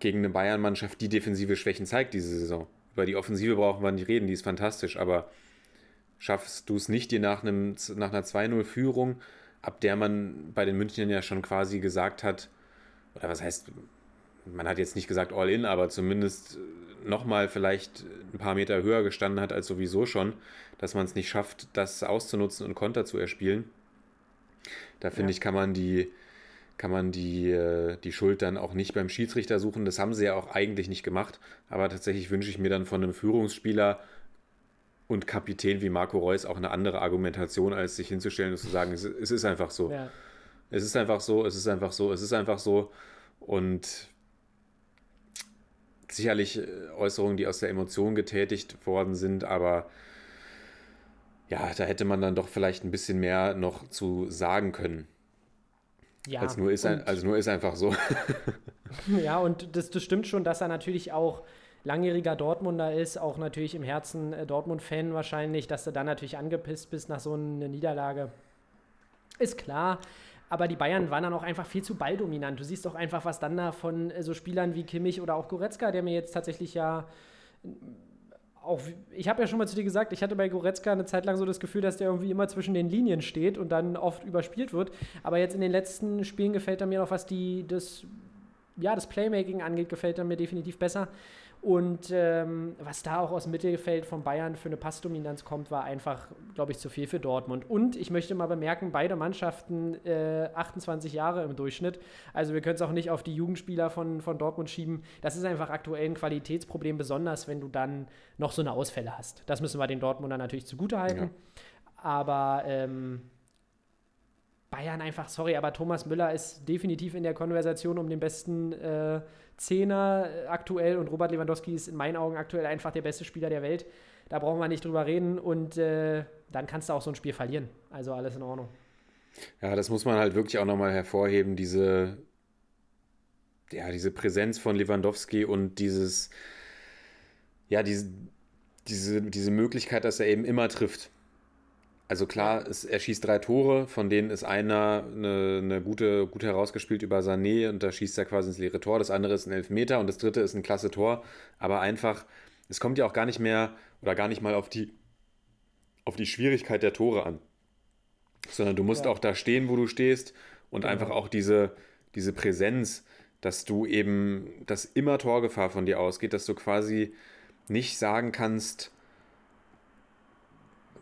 gegen eine Bayern-Mannschaft, die defensive Schwächen zeigt diese Saison? Über die Offensive brauchen wir nicht reden, die ist fantastisch, aber schaffst du es nicht, dir nach, einem, nach einer 2-0-Führung, ab der man bei den Münchnern ja schon quasi gesagt hat, oder was heißt, man hat jetzt nicht gesagt all in, aber zumindest nochmal vielleicht ein paar Meter höher gestanden hat als sowieso schon, dass man es nicht schafft, das auszunutzen und Konter zu erspielen. Da finde ja. ich, kann man die, kann man die, äh, die Schuld dann auch nicht beim Schiedsrichter suchen. Das haben sie ja auch eigentlich nicht gemacht. Aber tatsächlich wünsche ich mir dann von einem Führungsspieler und Kapitän wie Marco Reus auch eine andere Argumentation, als sich hinzustellen und zu sagen, es, es ist einfach so. Ja. Es ist einfach so, es ist einfach so, es ist einfach so. Und sicherlich äh, Äußerungen, die aus der Emotion getätigt worden sind, aber ja, da hätte man dann doch vielleicht ein bisschen mehr noch zu sagen können. Ja, als nur ist, ein, also nur ist einfach so. ja, und das, das stimmt schon, dass er natürlich auch langjähriger Dortmunder ist, auch natürlich im Herzen äh, Dortmund-Fan wahrscheinlich, dass du dann natürlich angepisst bist nach so einer Niederlage. Ist klar. Aber die Bayern waren dann auch einfach viel zu balldominant. Du siehst doch einfach, was dann da von äh, so Spielern wie Kimmich oder auch Goretzka, der mir jetzt tatsächlich ja auch, ich habe ja schon mal zu dir gesagt, ich hatte bei Goretzka eine Zeit lang so das Gefühl, dass der irgendwie immer zwischen den Linien steht und dann oft überspielt wird. Aber jetzt in den letzten Spielen gefällt er mir noch, was die, das, ja, das Playmaking angeht, gefällt er mir definitiv besser. Und ähm, was da auch aus dem Mittelfeld von Bayern für eine Passdominanz kommt, war einfach, glaube ich, zu viel für Dortmund. Und ich möchte mal bemerken, beide Mannschaften äh, 28 Jahre im Durchschnitt. Also wir können es auch nicht auf die Jugendspieler von, von Dortmund schieben. Das ist einfach aktuell ein Qualitätsproblem, besonders wenn du dann noch so eine Ausfälle hast. Das müssen wir den Dortmundern natürlich zugutehalten. Ja. Aber ähm, Bayern einfach, sorry, aber Thomas Müller ist definitiv in der Konversation um den besten äh, Zehner aktuell und Robert Lewandowski ist in meinen Augen aktuell einfach der beste Spieler der Welt. Da brauchen wir nicht drüber reden und äh, dann kannst du auch so ein Spiel verlieren. Also alles in Ordnung. Ja, das muss man halt wirklich auch nochmal hervorheben, diese, ja, diese Präsenz von Lewandowski und dieses, ja, diese, diese, diese Möglichkeit, dass er eben immer trifft. Also klar, es, er schießt drei Tore, von denen ist einer eine, eine, gute, gut herausgespielt über Sané und da schießt er quasi ins leere Tor. Das andere ist ein Elfmeter und das dritte ist ein klasse Tor. Aber einfach, es kommt ja auch gar nicht mehr oder gar nicht mal auf die, auf die Schwierigkeit der Tore an. Sondern du musst ja. auch da stehen, wo du stehst und genau. einfach auch diese, diese Präsenz, dass du eben, dass immer Torgefahr von dir ausgeht, dass du quasi nicht sagen kannst,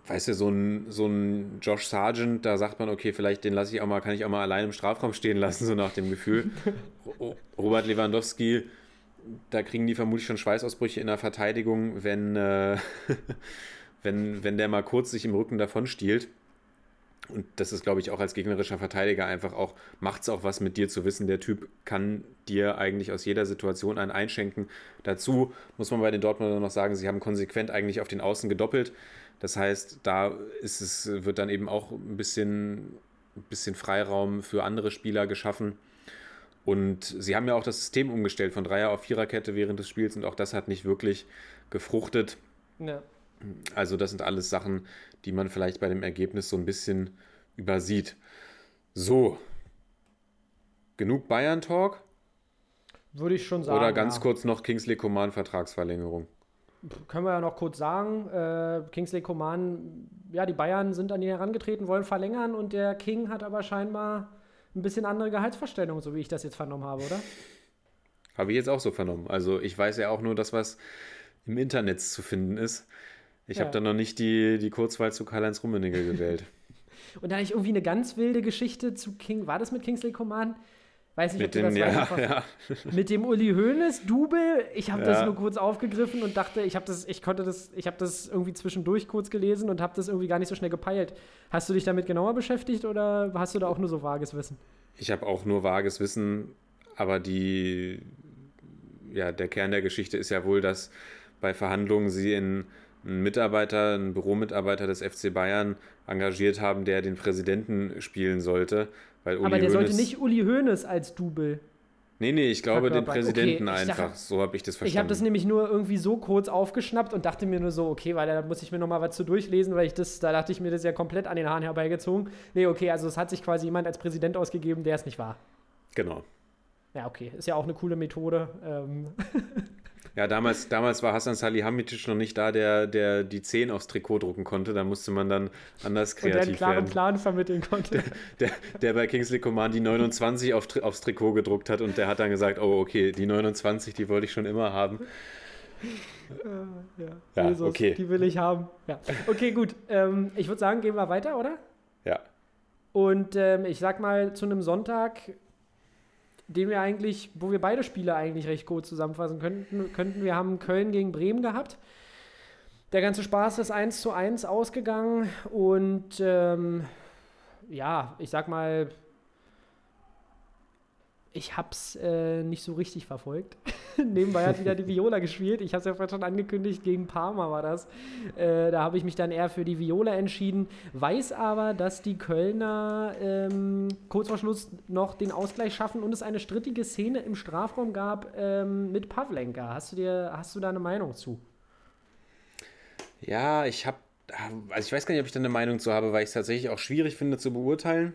weißt du, so ein, so ein Josh Sargent, da sagt man, okay, vielleicht den lasse ich auch mal, kann ich auch mal allein im Strafraum stehen lassen, so nach dem Gefühl. Robert Lewandowski, da kriegen die vermutlich schon Schweißausbrüche in der Verteidigung, wenn, äh, wenn, wenn der mal kurz sich im Rücken davon stiehlt. Und das ist, glaube ich, auch als gegnerischer Verteidiger einfach auch, macht es auch was mit dir zu wissen, der Typ kann dir eigentlich aus jeder Situation einen einschenken. Dazu muss man bei den Dortmundern noch sagen, sie haben konsequent eigentlich auf den Außen gedoppelt. Das heißt, da ist es, wird dann eben auch ein bisschen, ein bisschen Freiraum für andere Spieler geschaffen. Und sie haben ja auch das System umgestellt von Dreier auf Viererkette während des Spiels und auch das hat nicht wirklich gefruchtet. Ja. Also das sind alles Sachen, die man vielleicht bei dem Ergebnis so ein bisschen übersieht. So, genug Bayern-Talk. Würde ich schon sagen. Oder ganz ja. kurz noch Kingsley Coman Vertragsverlängerung. Können wir ja noch kurz sagen. Äh, Kingsley Coman, ja, die Bayern sind an ihn herangetreten, wollen verlängern und der King hat aber scheinbar ein bisschen andere Gehaltsvorstellungen, so wie ich das jetzt vernommen habe, oder? Habe ich jetzt auch so vernommen. Also ich weiß ja auch nur das, was im Internet zu finden ist. Ich Ja. habe da noch nicht die, die Kurzwahl zu Karl-Heinz Rummenigge gewählt. Und da hatte ich irgendwie eine ganz wilde Geschichte zu King. War das mit Kingsley Coman? Weiß nicht, Mit ob du dem, das ja, ja. Mit dem Uli Hoeneß Double. Ich habe das Ja. nur kurz aufgegriffen und dachte, ich habe das, ich konnte das, ich habe das irgendwie zwischendurch kurz gelesen und habe das irgendwie gar nicht so schnell gepeilt. Hast du dich damit genauer beschäftigt oder hast du da auch nur so vages Wissen? Ich habe auch nur vages Wissen, aber die, ja, der Kern der Geschichte ist ja wohl, dass bei Verhandlungen sie in einen Mitarbeiter, einen Büromitarbeiter des FC Bayern engagiert haben, der den Präsidenten spielen sollte. Weil Uli Aber der sollte Hoeneß- nicht Uli Hoeneß als Double. Nee, nee, ich glaube den. Präsidenten Okay, einfach. dachte- so habe ich das verstanden. Ich habe das nämlich nur irgendwie so kurz aufgeschnappt und dachte mir nur so, okay, weil da muss ich mir nochmal was zu durchlesen, weil ich das, da dachte ich mir das ja komplett an den Haaren herbeigezogen. Nee, okay, also es hat sich quasi jemand als Präsident ausgegeben, der es nicht war. Genau. Ja, okay, ist ja auch eine coole Methode. Ähm, Ja, damals, damals war Hassan Salihamidzic noch nicht da, der, der die 10 aufs Trikot drucken konnte. Da musste man dann anders und der einen kreativ klaren werden. Plan vermitteln konnte. Der, der bei Kingsley Coman die 29 auf, aufs Trikot gedruckt hat und der hat dann gesagt, oh okay, die 29, die wollte ich schon immer haben. ja, Ja, Jesus, okay. die will ich haben. Ja. Okay, gut. Ähm, ich würde sagen, gehen wir weiter, oder? Ja. Und ähm, ich sag mal, zu einem Sonntag, den wir eigentlich, wo wir beide Spiele eigentlich recht gut zusammenfassen könnten, könnten wir haben Köln gegen Bremen gehabt. Der ganze Spaß ist 1 zu 1 ausgegangen und ähm, ja, ich sag mal, ich hab's äh, nicht so richtig verfolgt. Nebenbei hat wieder die Viola gespielt. Ich habe es ja vorhin schon angekündigt, gegen Parma war das. Äh, da habe ich mich dann eher für die Viola entschieden, weiß aber, dass die Kölner ähm, kurz vor Schluss noch den Ausgleich schaffen und es eine strittige Szene im Strafraum gab ähm, mit Pavlenka. Hast du, dir, hast du da eine Meinung zu? Ja, ich habe, also ich weiß gar nicht, ob ich da eine Meinung zu habe, weil ich es tatsächlich auch schwierig finde zu beurteilen.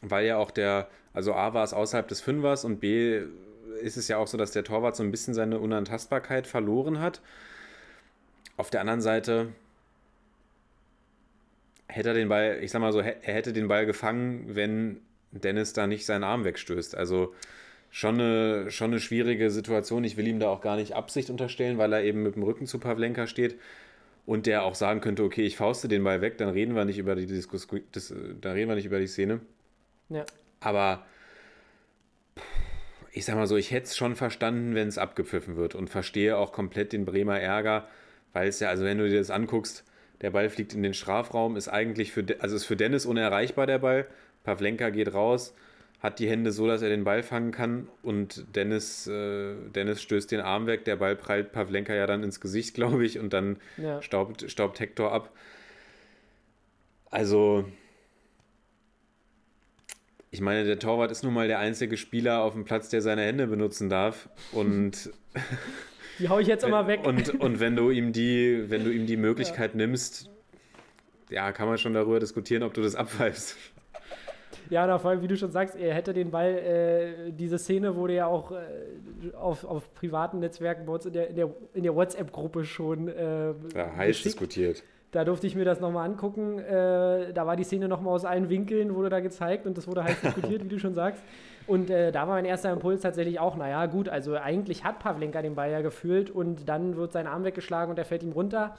Weil ja auch der, also A war es außerhalb des Fünfers und B ist es ja auch so, dass der Torwart so ein bisschen seine Unantastbarkeit verloren hat. Auf der anderen Seite hätte er den Ball, ich sag mal so, er hätte den Ball gefangen, wenn Dennis da nicht seinen Arm wegstößt. Also schon eine, schon eine schwierige Situation. Ich will ihm da auch gar nicht Absicht unterstellen, weil er eben mit dem Rücken zu Pavlenka steht und der auch sagen könnte, okay, ich fauste den Ball weg, dann reden wir nicht über die Diskus das, dann reden wir nicht über die Szene. Ja. Aber ich sag mal so, ich hätte es schon verstanden, wenn es abgepfiffen wird und verstehe auch komplett den Bremer Ärger, weil es ja, also wenn du dir das anguckst, der Ball fliegt in den Strafraum, ist eigentlich für, also ist für Dennis unerreichbar der Ball. Pavlenka geht raus, hat die Hände so, dass er den Ball fangen kann und Dennis, äh, Dennis stößt den Arm weg, der Ball prallt Pavlenka ja dann ins Gesicht, glaube ich, und dann Ja. staubt, staubt Hector ab. Also, ich meine, der Torwart ist nun mal der einzige Spieler auf dem Platz, der seine Hände benutzen darf. Und, Die hau ich jetzt immer weg. und, und wenn du ihm die, wenn du ihm die Möglichkeit nimmst, ja, kann man schon darüber diskutieren, ob du das abpfeifst. Ja, na, vor allem, wie du schon sagst, er hätte den Ball, äh, diese Szene wurde ja auch äh, auf, auf privaten Netzwerken bei uns in der, in der, in der WhatsApp-Gruppe schon äh, Ja, heiß geschickt. diskutiert. Da durfte ich mir das nochmal angucken. Äh, da war die Szene nochmal aus allen Winkeln, wurde da gezeigt und das wurde heiß diskutiert, wie du schon sagst. Und äh, da war mein erster Impuls tatsächlich auch, naja, gut, also eigentlich hat Pavlenka den Ball ja gefühlt und dann wird sein Arm weggeschlagen und er fällt ihm runter.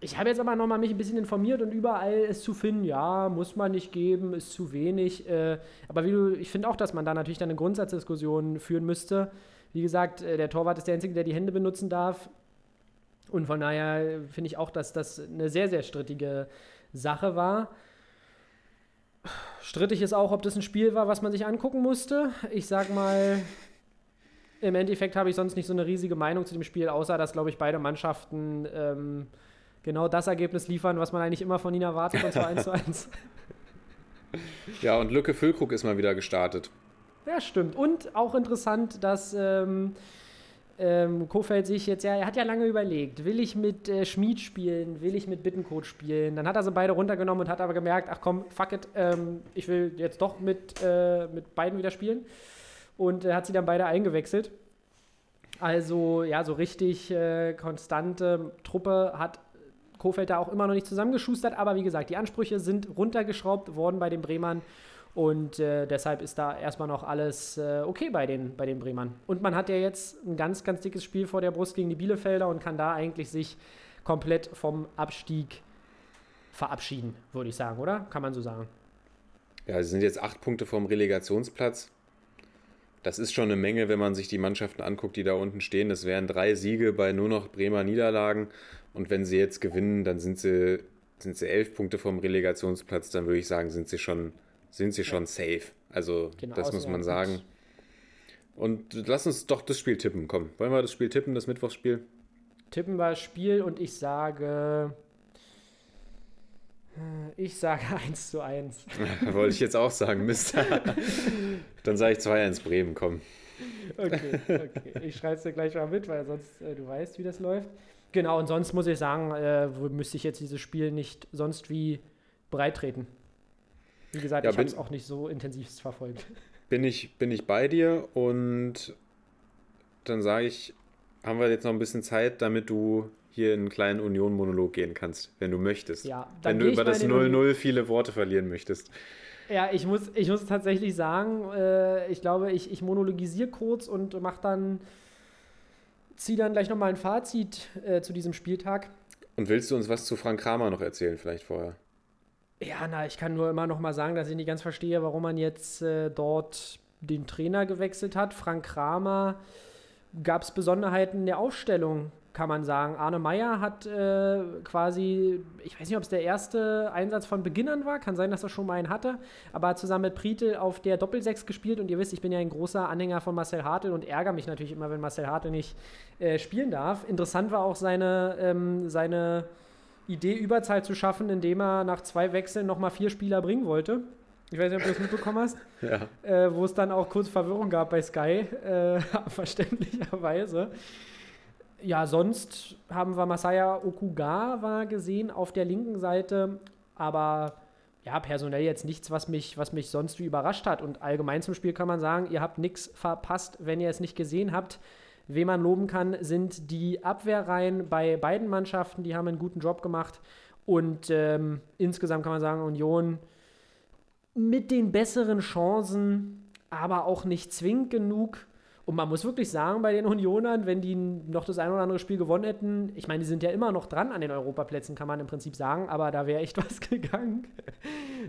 Ich habe jetzt aber nochmal mich ein bisschen informiert und überall ist zu finden, ja, muss man nicht geben, ist zu wenig. Äh, aber wie du, ich finde auch, dass man da natürlich dann eine Grundsatzdiskussion führen müsste. Wie gesagt, äh, der Torwart ist der Einzige, der die Hände benutzen darf. Und von daher finde ich auch, dass das eine sehr, sehr strittige Sache war. Strittig ist auch, ob das ein Spiel war, was man sich angucken musste. Ich sag mal, im Endeffekt habe ich sonst nicht so eine riesige Meinung zu dem Spiel, außer dass, glaube ich, beide Mannschaften ähm, genau das Ergebnis liefern, was man eigentlich immer von ihnen erwartet, und zwar 1 zu 1. Ja, und Lücke Füllkrug ist mal wieder gestartet. Ja, stimmt. Und auch interessant, dass ähm, ähm, Kofeld sich jetzt, ja, er hat ja lange überlegt, will ich mit äh, Schmied spielen, will ich mit Bittencode spielen? Dann hat er sie beide runtergenommen und hat aber gemerkt, ach komm, fuck it, ähm, ich will jetzt doch mit, äh, mit beiden wieder spielen. und äh, hat sie dann beide eingewechselt. Also ja, so richtig äh, konstante Truppe hat Kofeld da auch immer noch nicht zusammengeschustert, aber wie gesagt, die Ansprüche sind runtergeschraubt worden bei den Bremern und äh, deshalb ist da erstmal noch alles äh, okay bei den, bei den Bremern. Und man hat ja jetzt ein ganz, ganz dickes Spiel vor der Brust gegen die Bielefelder und kann da eigentlich sich komplett vom Abstieg verabschieden, würde ich sagen, oder? Kann man so sagen. Ja, sie sind jetzt acht Punkte vom Relegationsplatz. Das ist schon eine Menge, wenn man sich die Mannschaften anguckt, die da unten stehen. Das wären drei Siege bei nur noch Bremer Niederlagen. Und wenn sie jetzt gewinnen, dann sind sie, sind sie elf Punkte vom Relegationsplatz. Dann würde ich sagen, sind sie schon sind sie schon safe. Also, genau, das muss man sagen. Und lass uns doch das Spiel tippen. Komm, wollen wir das Spiel tippen, das Mittwochsspiel? Tippen wir das Spiel und ich sage. Ich sage 1 zu 1. Wollte ich jetzt auch sagen, Mist. Dann sage ich 2-1 Bremen, komm. Okay, okay. Ich schreibe es dir gleich mal mit, weil sonst äh, du weißt, wie das läuft. Genau, und sonst muss ich sagen, äh, müsste ich jetzt dieses Spiel nicht sonst wie breit treten. Wie gesagt, ja, ich habe es auch nicht so intensiv verfolgt. Bin ich, bin ich bei dir und dann sage ich, haben wir jetzt noch ein bisschen Zeit, damit du hier in einen kleinen Union-Monolog gehen kannst, wenn du möchtest. Ja, wenn du über das 0-0 viele Worte verlieren möchtest. Ja, ich muss, ich muss tatsächlich sagen, äh, ich glaube, ich, ich monologisiere kurz und mache dann, ziehe dann gleich nochmal ein Fazit äh, zu diesem Spieltag. Und willst du uns was zu Frank Kramer noch erzählen, vielleicht vorher? Ja, na, ich kann nur immer noch mal sagen, dass ich nicht ganz verstehe, warum man jetzt äh, dort den Trainer gewechselt hat. Frank Kramer gab es Besonderheiten der Aufstellung, kann man sagen. Arne Meyer hat äh, quasi, ich weiß nicht, ob es der erste Einsatz von Beginnern war, kann sein, dass er schon mal einen hatte, aber zusammen mit Pritel auf der Doppelsechs gespielt und ihr wisst, ich bin ja ein großer Anhänger von Marcel Hartl und ärgere mich natürlich immer, wenn Marcel Hartl nicht äh, spielen darf. Interessant war auch seine, ähm, seine Idee, Überzahl zu schaffen, indem er nach zwei Wechseln nochmal vier Spieler bringen wollte. Ich weiß nicht, ob du das mitbekommen hast. ja. Äh, wo es dann auch kurz Verwirrung gab bei Sky, äh, verständlicherweise. Ja, sonst haben wir Masaya Okugawa gesehen auf der linken Seite, aber ja, personell jetzt nichts, was mich, was mich sonst wie überrascht hat. Und allgemein zum Spiel kann man sagen, ihr habt nichts verpasst, wenn ihr es nicht gesehen habt. Wen man loben kann, sind die Abwehrreihen bei beiden Mannschaften. Die haben einen guten Job gemacht. Und ähm, insgesamt kann man sagen, Union mit den besseren Chancen, aber auch nicht zwingend genug. Und man muss wirklich sagen, bei den Unionern, wenn die noch das ein oder andere Spiel gewonnen hätten, ich meine, die sind ja immer noch dran an den Europaplätzen, kann man im Prinzip sagen, aber da wäre echt was gegangen.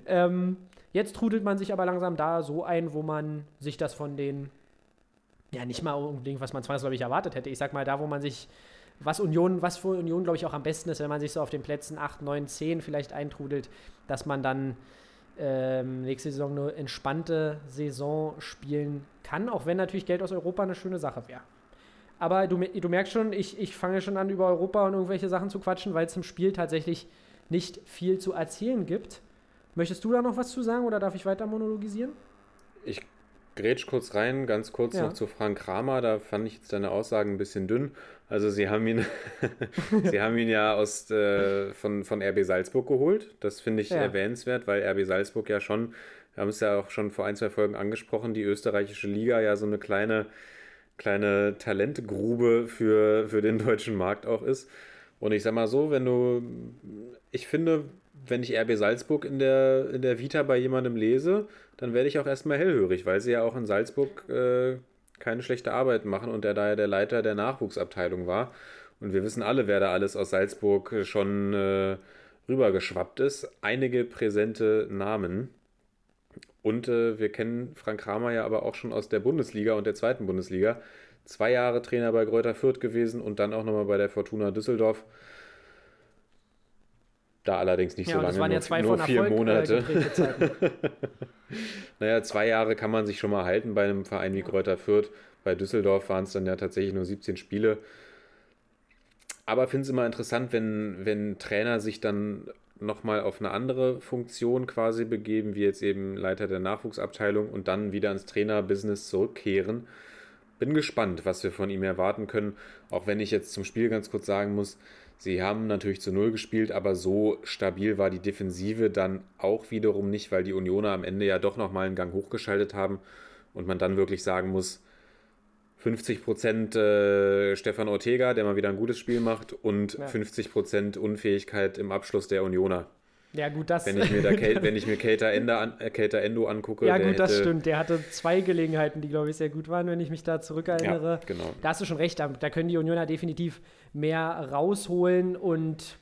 ähm, jetzt trudelt man sich aber langsam da so ein, wo man sich das von den ja, nicht mal unbedingt, was man zwangsläufig erwartet hätte. Ich sag mal, da, wo man sich, was Union, was für Union, glaube ich, auch am besten ist, wenn man sich so auf den Plätzen 8, 9, 10 vielleicht eintrudelt, dass man dann ähm, nächste Saison eine entspannte Saison spielen kann, auch wenn natürlich Geld aus Europa eine schöne Sache wäre. Aber du, du merkst schon, ich, ich fange schon an, über Europa und irgendwelche Sachen zu quatschen, weil es im Spiel tatsächlich nicht viel zu erzählen gibt. Möchtest du da noch was zu sagen oder darf ich weiter monologisieren? Ich grätsch kurz rein, ganz kurz ja. noch zu Frank Kramer. Da fand ich jetzt deine Aussagen ein bisschen dünn. Also sie haben ihn, sie haben ihn ja aus äh, von, von RB Salzburg geholt. Das finde ich ja. erwähnenswert, weil RB Salzburg ja schon, wir haben es ja auch schon vor ein, zwei Folgen angesprochen, die österreichische Liga ja so eine kleine, kleine Talentgrube für, für den deutschen Markt auch ist. Und ich sag mal so, wenn du, ich finde, wenn ich RB Salzburg in der, in der Vita bei jemandem lese, dann werde ich auch erstmal hellhörig, weil sie ja auch in Salzburg äh, keine schlechte Arbeit machen und der da ja der Leiter der Nachwuchsabteilung war. Und wir wissen alle, wer da alles aus Salzburg schon äh, rübergeschwappt ist. Einige präsente Namen. Und äh, wir kennen Frank Kramer ja aber auch schon aus der Bundesliga und der zweiten Bundesliga. Zwei Jahre Trainer bei Greuther Fürth gewesen und dann auch nochmal bei der Fortuna Düsseldorf. Da allerdings nicht ja, so lange, das waren ja zwei nur, nur vier Erfolg, äh, Monate. Äh, naja, zwei Jahre kann man sich schon mal halten bei einem Verein wie Kräuter Fürth. Bei Düsseldorf waren es dann ja tatsächlich nur 17 Spiele. Aber finde es immer interessant, wenn, wenn Trainer sich dann nochmal auf eine andere Funktion quasi begeben, wie jetzt eben Leiter der Nachwuchsabteilung und dann wieder ins Trainerbusiness zurückkehren. Bin gespannt, was wir von ihm erwarten können, auch wenn ich jetzt zum Spiel ganz kurz sagen muss, Sie haben natürlich zu Null gespielt, aber so stabil war die Defensive dann auch wiederum nicht, weil die Unioner am Ende ja doch nochmal einen Gang hochgeschaltet haben. und man dann wirklich sagen muss, 50% äh, Stefan Ortega, der mal wieder ein gutes Spiel macht, und Ja. 50% Unfähigkeit im Abschluss der Unioner. Ja, gut, das. Wenn ich mir, da Kate, wenn ich mir Keita, Endo, an, äh, Keita Endo angucke, ja, der gut, das stimmt. Der hatte zwei Gelegenheiten, die, glaube ich, sehr gut waren, wenn ich mich da zurückerinnere. Ja, genau. Da hast du schon recht, da, da können die Unioner definitiv mehr rausholen und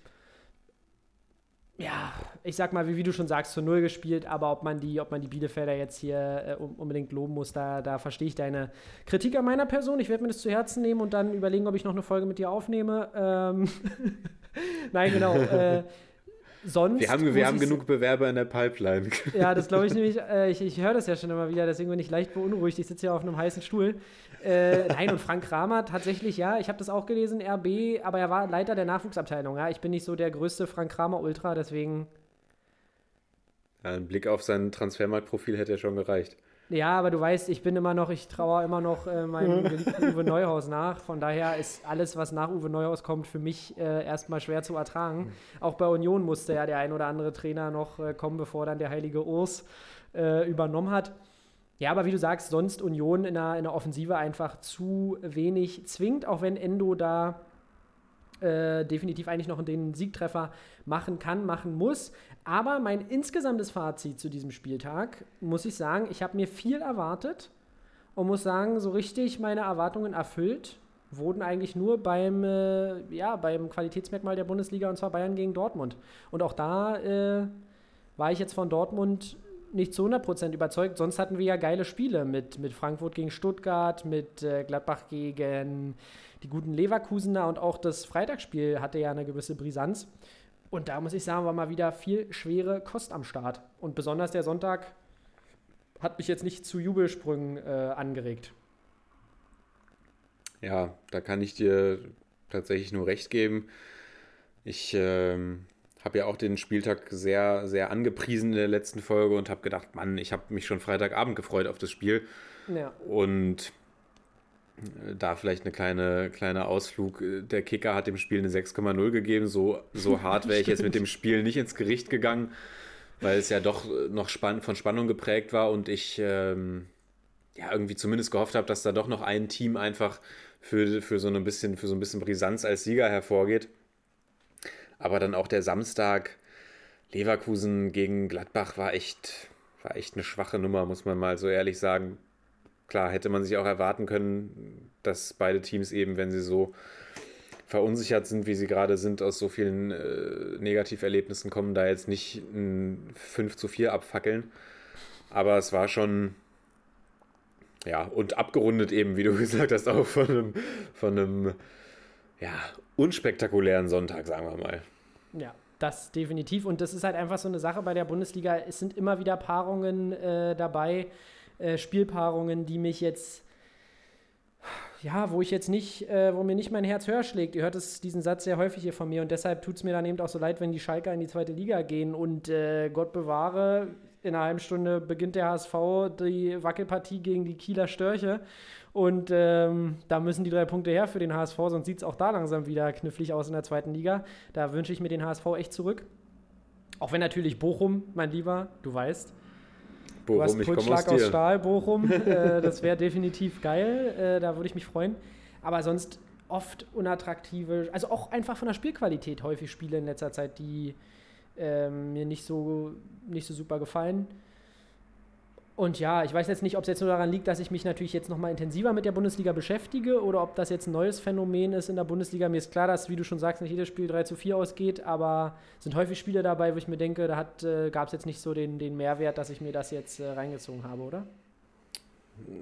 ja, ich sag mal, wie, wie du schon sagst, zu Null gespielt, aber ob man die, ob man die Bielefelder jetzt hier äh, un- unbedingt loben muss, da, da verstehe ich deine Kritik an meiner Person. Ich werde mir das zu Herzen nehmen und dann überlegen, ob ich noch eine Folge mit dir aufnehme. Ähm Nein, genau. Äh, sonst Wir haben, wir haben genug Bewerber in der Pipeline. ja, das glaube ich nämlich. Äh, ich ich höre das ja schon immer wieder, deswegen bin ich leicht beunruhigt. Ich sitze ja auf einem heißen Stuhl. Äh, nein, und Frank Kramer tatsächlich, ja, ich habe das auch gelesen, RB, aber er war Leiter der Nachwuchsabteilung. Ja, ich bin nicht so der größte Frank Kramer Ultra, deswegen. Ja, ein Blick auf sein Transfermarktprofil hätte ja schon gereicht. Ja, aber du weißt, ich bin immer noch, ich traue immer noch äh, meinem geliebten Uwe Neuhaus nach. Von daher ist alles, was nach Uwe Neuhaus kommt, für mich äh, erstmal schwer zu ertragen. Auch bei Union musste ja der ein oder andere Trainer noch äh, kommen, bevor dann der heilige Urs äh, übernommen hat. Ja, aber wie du sagst, sonst Union in der, in der Offensive einfach zu wenig zwingt, auch wenn Endo da äh, definitiv eigentlich noch den Siegtreffer machen kann, machen muss. Aber mein insgesamtes Fazit zu diesem Spieltag, muss ich sagen, ich habe mir viel erwartet und muss sagen, so richtig meine Erwartungen erfüllt wurden eigentlich nur beim, äh, ja, beim Qualitätsmerkmal der Bundesliga und zwar Bayern gegen Dortmund. Und auch da äh, war ich jetzt von Dortmund nicht zu 100% überzeugt. Sonst hatten wir ja geile Spiele mit, mit Frankfurt gegen Stuttgart, mit äh, Gladbach gegen die guten Leverkusener und auch das Freitagsspiel hatte ja eine gewisse Brisanz. Und da muss ich sagen, war mal wieder viel schwere Kost am Start. Und besonders der Sonntag hat mich jetzt nicht zu Jubelsprüngen äh, angeregt. Ja, da kann ich dir tatsächlich nur recht geben. Ich ähm, habe ja auch den Spieltag sehr, sehr angepriesen in der letzten Folge und habe gedacht, Mann, ich habe mich schon Freitagabend gefreut auf das Spiel. Ja, Und da vielleicht eine kleine, kleine Ausflug. Der Kicker hat dem Spiel eine 6,0 gegeben. So, so hart wäre ich jetzt mit dem Spiel nicht ins Gericht gegangen, weil es ja doch noch spann von Spannung geprägt war und ich ähm, ja irgendwie zumindest gehofft habe, dass da doch noch ein Team einfach für, für, so ein bisschen, für so ein bisschen Brisanz als Sieger hervorgeht. Aber dann auch der Samstag Leverkusen gegen Gladbach war echt, war echt eine schwache Nummer, muss man mal so ehrlich sagen klar, hätte man sich auch erwarten können, dass beide Teams eben, wenn sie so verunsichert sind, wie sie gerade sind, aus so vielen äh, Negativerlebnissen kommen, da jetzt nicht ein 5 zu 4 abfackeln. Aber es war schon, ja, und abgerundet eben, wie du gesagt hast, auch von einem, von einem ja, unspektakulären Sonntag, sagen wir mal. ja, das definitiv. Und das ist halt einfach so eine Sache bei der Bundesliga. Es sind immer wieder Paarungen äh, dabei, äh, Spielpaarungen, die mich jetzt, ja, wo ich jetzt nicht, äh, wo mir nicht mein Herz höher schlägt. Ihr hört es, diesen Satz sehr häufig hier von mir und deshalb tut es mir dann eben auch so leid, wenn die Schalker in die zweite Liga gehen und äh, Gott bewahre, in einer halben Stunde beginnt der HSV die Wackelpartie gegen die Kieler Störche und ähm, da müssen die drei Punkte her für den HSV, sonst sieht es auch da langsam wieder knifflig aus in der zweiten Liga. Da wünsche ich mir den HSV echt zurück. Auch wenn natürlich Bochum, mein Lieber, du weißt, Du hast Bochum, ich aus Pulsschlag aus, dir. Stahl, Bochum. äh, das wäre definitiv geil. Äh, da würde ich mich freuen. Aber sonst oft unattraktive, also auch einfach von der Spielqualität häufig Spiele in letzter Zeit, die ähm, mir nicht so, nicht so super gefallen. Und ja, ich weiß jetzt nicht, ob es jetzt nur daran liegt, dass ich mich natürlich jetzt nochmal intensiver mit der Bundesliga beschäftige oder ob das jetzt ein neues Phänomen ist in der Bundesliga. Mir ist klar, dass, wie du schon sagst, nicht jedes Spiel 3 zu 4 ausgeht, aber es sind häufig Spiele dabei, wo ich mir denke, da äh, gab es jetzt nicht so den, den Mehrwert, dass ich mir das jetzt äh, reingezogen habe, oder?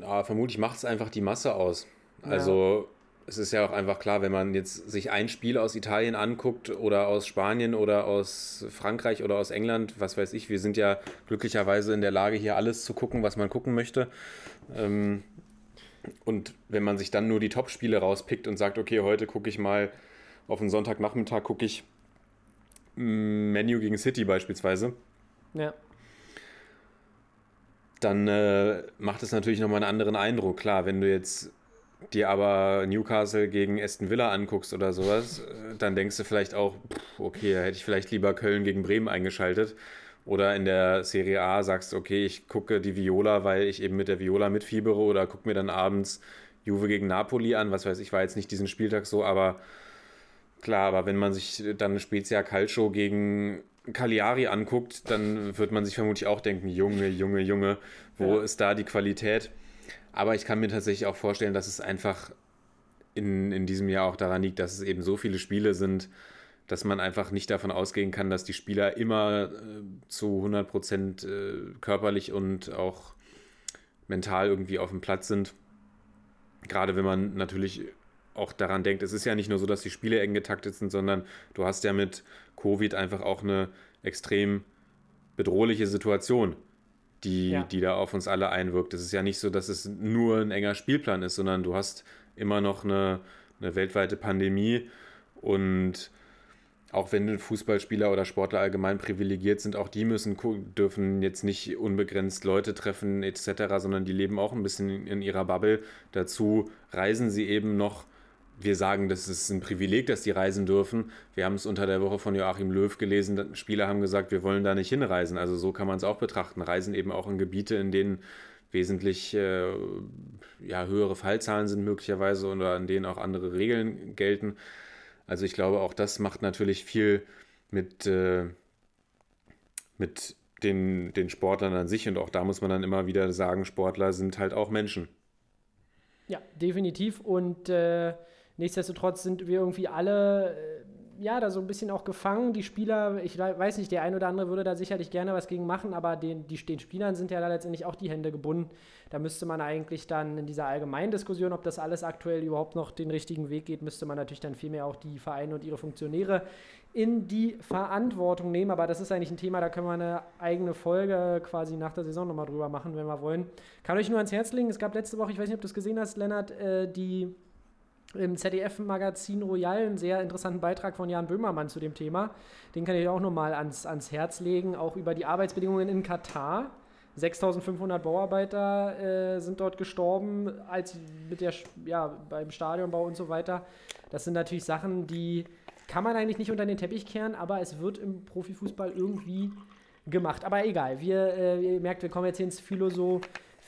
Ja, vermutlich macht es einfach die Masse aus. Also es ist ja auch einfach klar, wenn man jetzt sich ein Spiel aus Italien anguckt oder aus Spanien oder aus Frankreich oder aus England, was weiß ich, wir sind ja glücklicherweise in der Lage, hier alles zu gucken, was man gucken möchte. Ähm, und wenn man sich dann nur die Top-Spiele rauspickt und sagt, okay, heute gucke ich mal auf einen Sonntagnachmittag, gucke ich mm, Menu gegen City beispielsweise, Ja. dann äh, macht es natürlich nochmal einen anderen Eindruck. Klar, wenn du jetzt dir aber Newcastle gegen Aston Villa anguckst oder sowas, äh, dann denkst du vielleicht auch, pff, okay, hätte ich vielleicht lieber Köln gegen Bremen eingeschaltet Oder in der Serie A sagst, okay, ich gucke die Viola, weil ich eben mit der Viola mitfiebere oder gucke mir dann abends Juve gegen Napoli an. Was weiß ich, war jetzt nicht diesen Spieltag so, aber klar, aber wenn man sich dann Spezia Calcio gegen Cagliari anguckt, dann wird man sich vermutlich auch denken, Junge, Junge, Junge, wo Ja. ist da die Qualität? Aber ich kann mir tatsächlich auch vorstellen, dass es einfach in, in diesem Jahr auch daran liegt, dass es eben so viele Spiele sind, dass man einfach nicht davon ausgehen kann, dass die Spieler immer äh, zu 100 Prozent äh, körperlich und auch mental irgendwie auf dem Platz sind. Gerade wenn man natürlich auch daran denkt, es ist ja nicht nur so, dass die Spiele eng getaktet sind, sondern du hast ja mit Covid einfach auch eine extrem bedrohliche Situation, die, Ja. die da auf uns alle einwirkt. Es ist ja nicht so, dass es nur ein enger Spielplan ist, sondern du hast immer noch eine, eine weltweite Pandemie und auch wenn Fußballspieler oder Sportler allgemein privilegiert sind, auch die müssen dürfen jetzt nicht unbegrenzt Leute treffen etc., sondern die leben auch ein bisschen in ihrer Bubble. Dazu reisen sie eben noch. Wir sagen, das ist ein Privileg, dass die reisen dürfen. Wir haben es unter der Woche von Joachim Löw gelesen. Spieler haben gesagt, wir wollen da nicht hinreisen. Also so kann man es auch betrachten. Reisen eben auch in Gebiete, in denen wesentlich äh, ja, höhere Fallzahlen sind möglicherweise oder an denen auch andere Regeln gelten. Also ich glaube, auch das macht natürlich viel mit, äh, mit den, den Sportlern an sich. Und auch da muss man dann immer wieder sagen, Sportler sind halt auch Menschen. Ja, definitiv. Und äh, nichtsdestotrotz sind wir irgendwie alle, äh, ja, da so ein bisschen auch gefangen. Die Spieler, ich we- weiß nicht, der ein oder andere würde da sicherlich gerne was gegen machen, aber den, die, den Spielern sind ja da letztendlich auch die Hände gebunden. Da müsste man eigentlich dann in dieser allgemeinen Diskussion, ob das alles aktuell überhaupt noch den richtigen Weg geht, müsste man natürlich dann vielmehr auch die Vereine und ihre Funktionäre in die Verantwortung nehmen. Aber das ist eigentlich ein Thema, da können wir eine eigene Folge quasi nach der Saison nochmal drüber machen, wenn wir wollen. Kann euch nur ans Herz legen. Es gab letzte Woche, ich weiß nicht, ob du es gesehen hast, Lennart, äh, die im ZDF-Magazin Royal einen sehr interessanten Beitrag von Jan Böhmermann zu dem Thema. Den kann ich auch nochmal ans, ans Herz legen, auch über die Arbeitsbedingungen in Katar. 6500 Bauarbeiter äh, sind dort gestorben, als mit der, ja, beim Stadionbau und so weiter. Das sind natürlich Sachen, die kann man eigentlich nicht unter den Teppich kehren, aber es wird im Profifußball irgendwie gemacht. Aber egal, wir, äh, ihr merkt, wir kommen jetzt hier ins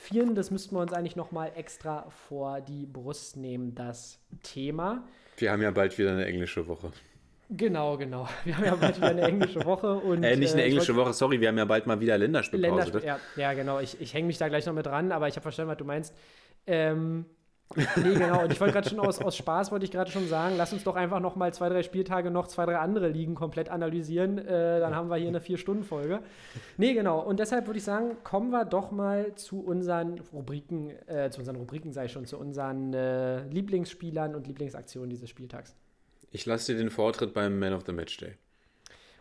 Philosophieren. Das müssten wir uns eigentlich nochmal extra vor die Brust nehmen, das Thema. Wir haben ja bald wieder eine englische Woche. Genau, genau. Wir haben ja bald wieder eine englische Woche. Und, Äh, nicht eine ich englische wollt- Woche, sorry, wir haben ja bald mal wieder Länderspielpause. Länderspiel, ja, ja, genau. Ich, ich hänge mich da gleich noch mit dran, aber ich habe verstanden, was du meinst. Ähm, nee, genau. Und ich wollte gerade schon aus, aus Spaß, wollte ich gerade schon sagen, lass uns doch einfach noch mal zwei, drei Spieltage noch zwei, drei andere Ligen komplett analysieren. Äh, dann haben wir hier eine Vier-Stunden-Folge. Nee, genau. Und deshalb würde ich sagen, kommen wir doch mal zu unseren Rubriken, äh, zu unseren Rubriken, sei ich schon, zu unseren äh, Lieblingsspielern und Lieblingsaktionen dieses Spieltags. Ich lasse dir den Vortritt beim Man of the Match Day.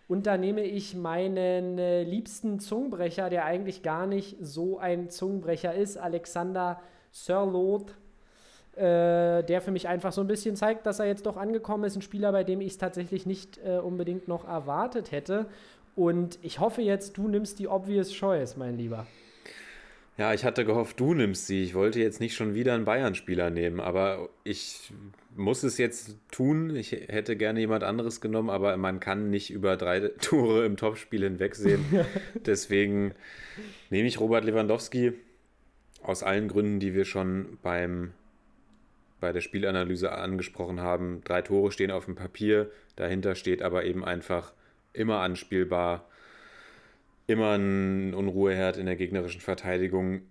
Und da nehme ich meinen äh, liebsten Zungenbrecher, der eigentlich gar nicht so ein Zungenbrecher ist, Alexander Sirlot, äh, der für mich einfach so ein bisschen zeigt, dass er jetzt doch angekommen ist. Ein Spieler, bei dem ich es tatsächlich nicht äh, unbedingt noch erwartet hätte. Und ich hoffe jetzt, du nimmst die obvious choice, mein Lieber. Ja, ich hatte gehofft, du nimmst sie. Ich wollte jetzt nicht schon wieder einen Bayern-Spieler nehmen, aber ich muss es jetzt tun. Ich hätte gerne jemand anderes genommen, aber man kann nicht über drei Tore im Topspiel hinwegsehen. Deswegen nehme ich Robert Lewandowski aus allen Gründen, die wir schon beim, bei der Spielanalyse angesprochen haben. Drei Tore stehen auf dem Papier, dahinter steht aber eben einfach immer anspielbar, immer ein Unruheherd in der gegnerischen Verteidigung,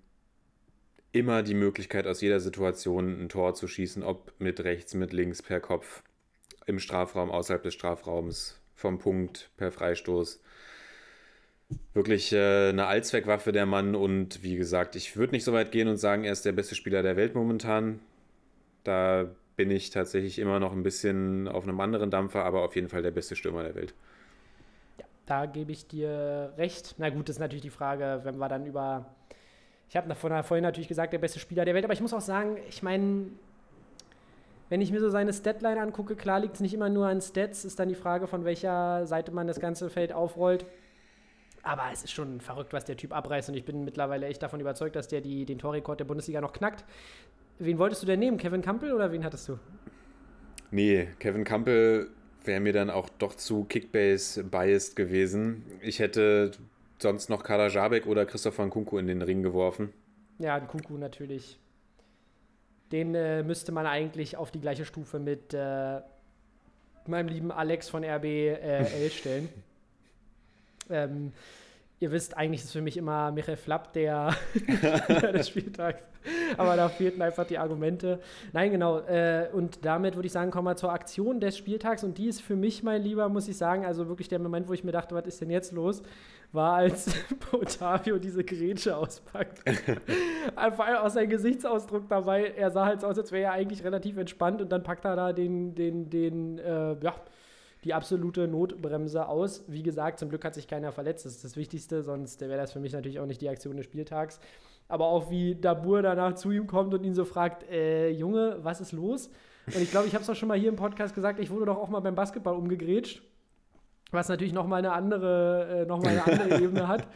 immer die Möglichkeit aus jeder Situation ein Tor zu schießen, ob mit rechts, mit links, per Kopf, im Strafraum, außerhalb des Strafraums, vom Punkt, per Freistoß. Wirklich äh, eine Allzweckwaffe der Mann und wie gesagt, ich würde nicht so weit gehen und sagen, er ist der beste Spieler der Welt momentan. Da bin ich tatsächlich immer noch ein bisschen auf einem anderen Dampfer, aber auf jeden Fall der beste Stürmer der Welt. Da gebe ich dir recht. Na gut, das ist natürlich die Frage, wenn wir dann über. Ich habe vorhin natürlich gesagt, der beste Spieler der Welt, aber ich muss auch sagen, ich meine, wenn ich mir so seine Statline angucke, klar liegt es nicht immer nur an Stats, ist dann die Frage, von welcher Seite man das ganze Feld aufrollt. Aber es ist schon verrückt, was der Typ abreißt und ich bin mittlerweile echt davon überzeugt, dass der die, den Torrekord der Bundesliga noch knackt. Wen wolltest du denn nehmen? Kevin Campbell oder wen hattest du? Nee, Kevin Campbell wäre mir dann auch doch zu Kickbase-biased gewesen. Ich hätte sonst noch Kader Jabek oder Christopher Nkunku in den Ring geworfen. Ja, ein Kuku natürlich. Den äh, müsste man eigentlich auf die gleiche Stufe mit äh, meinem lieben Alex von RBL stellen. ähm, ihr wisst, eigentlich ist für mich immer Michael Flapp der Spieler des Spieltags. Aber da fehlten einfach die Argumente. Nein, genau. Äh, und damit würde ich sagen, kommen wir zur Aktion des Spieltags. Und die ist für mich, mein Lieber, muss ich sagen, also wirklich der Moment, wo ich mir dachte, was ist denn jetzt los, war, als Otavio diese Grätsche auspackt. Einfach aus seinem Gesichtsausdruck dabei. Er sah halt so aus, als wäre er eigentlich relativ entspannt und dann packt er da den, den, den, äh, ja, die absolute Notbremse aus. Wie gesagt, zum Glück hat sich keiner verletzt. Das ist das Wichtigste, sonst wäre das für mich natürlich auch nicht die Aktion des Spieltags. Aber auch wie Dabur danach zu ihm kommt und ihn so fragt, äh, Junge, was ist los? Und ich glaube, ich habe es auch schon mal hier im Podcast gesagt, ich wurde doch auch mal beim Basketball umgegrätscht, was natürlich nochmal eine andere, äh, noch mal eine andere Ebene hat.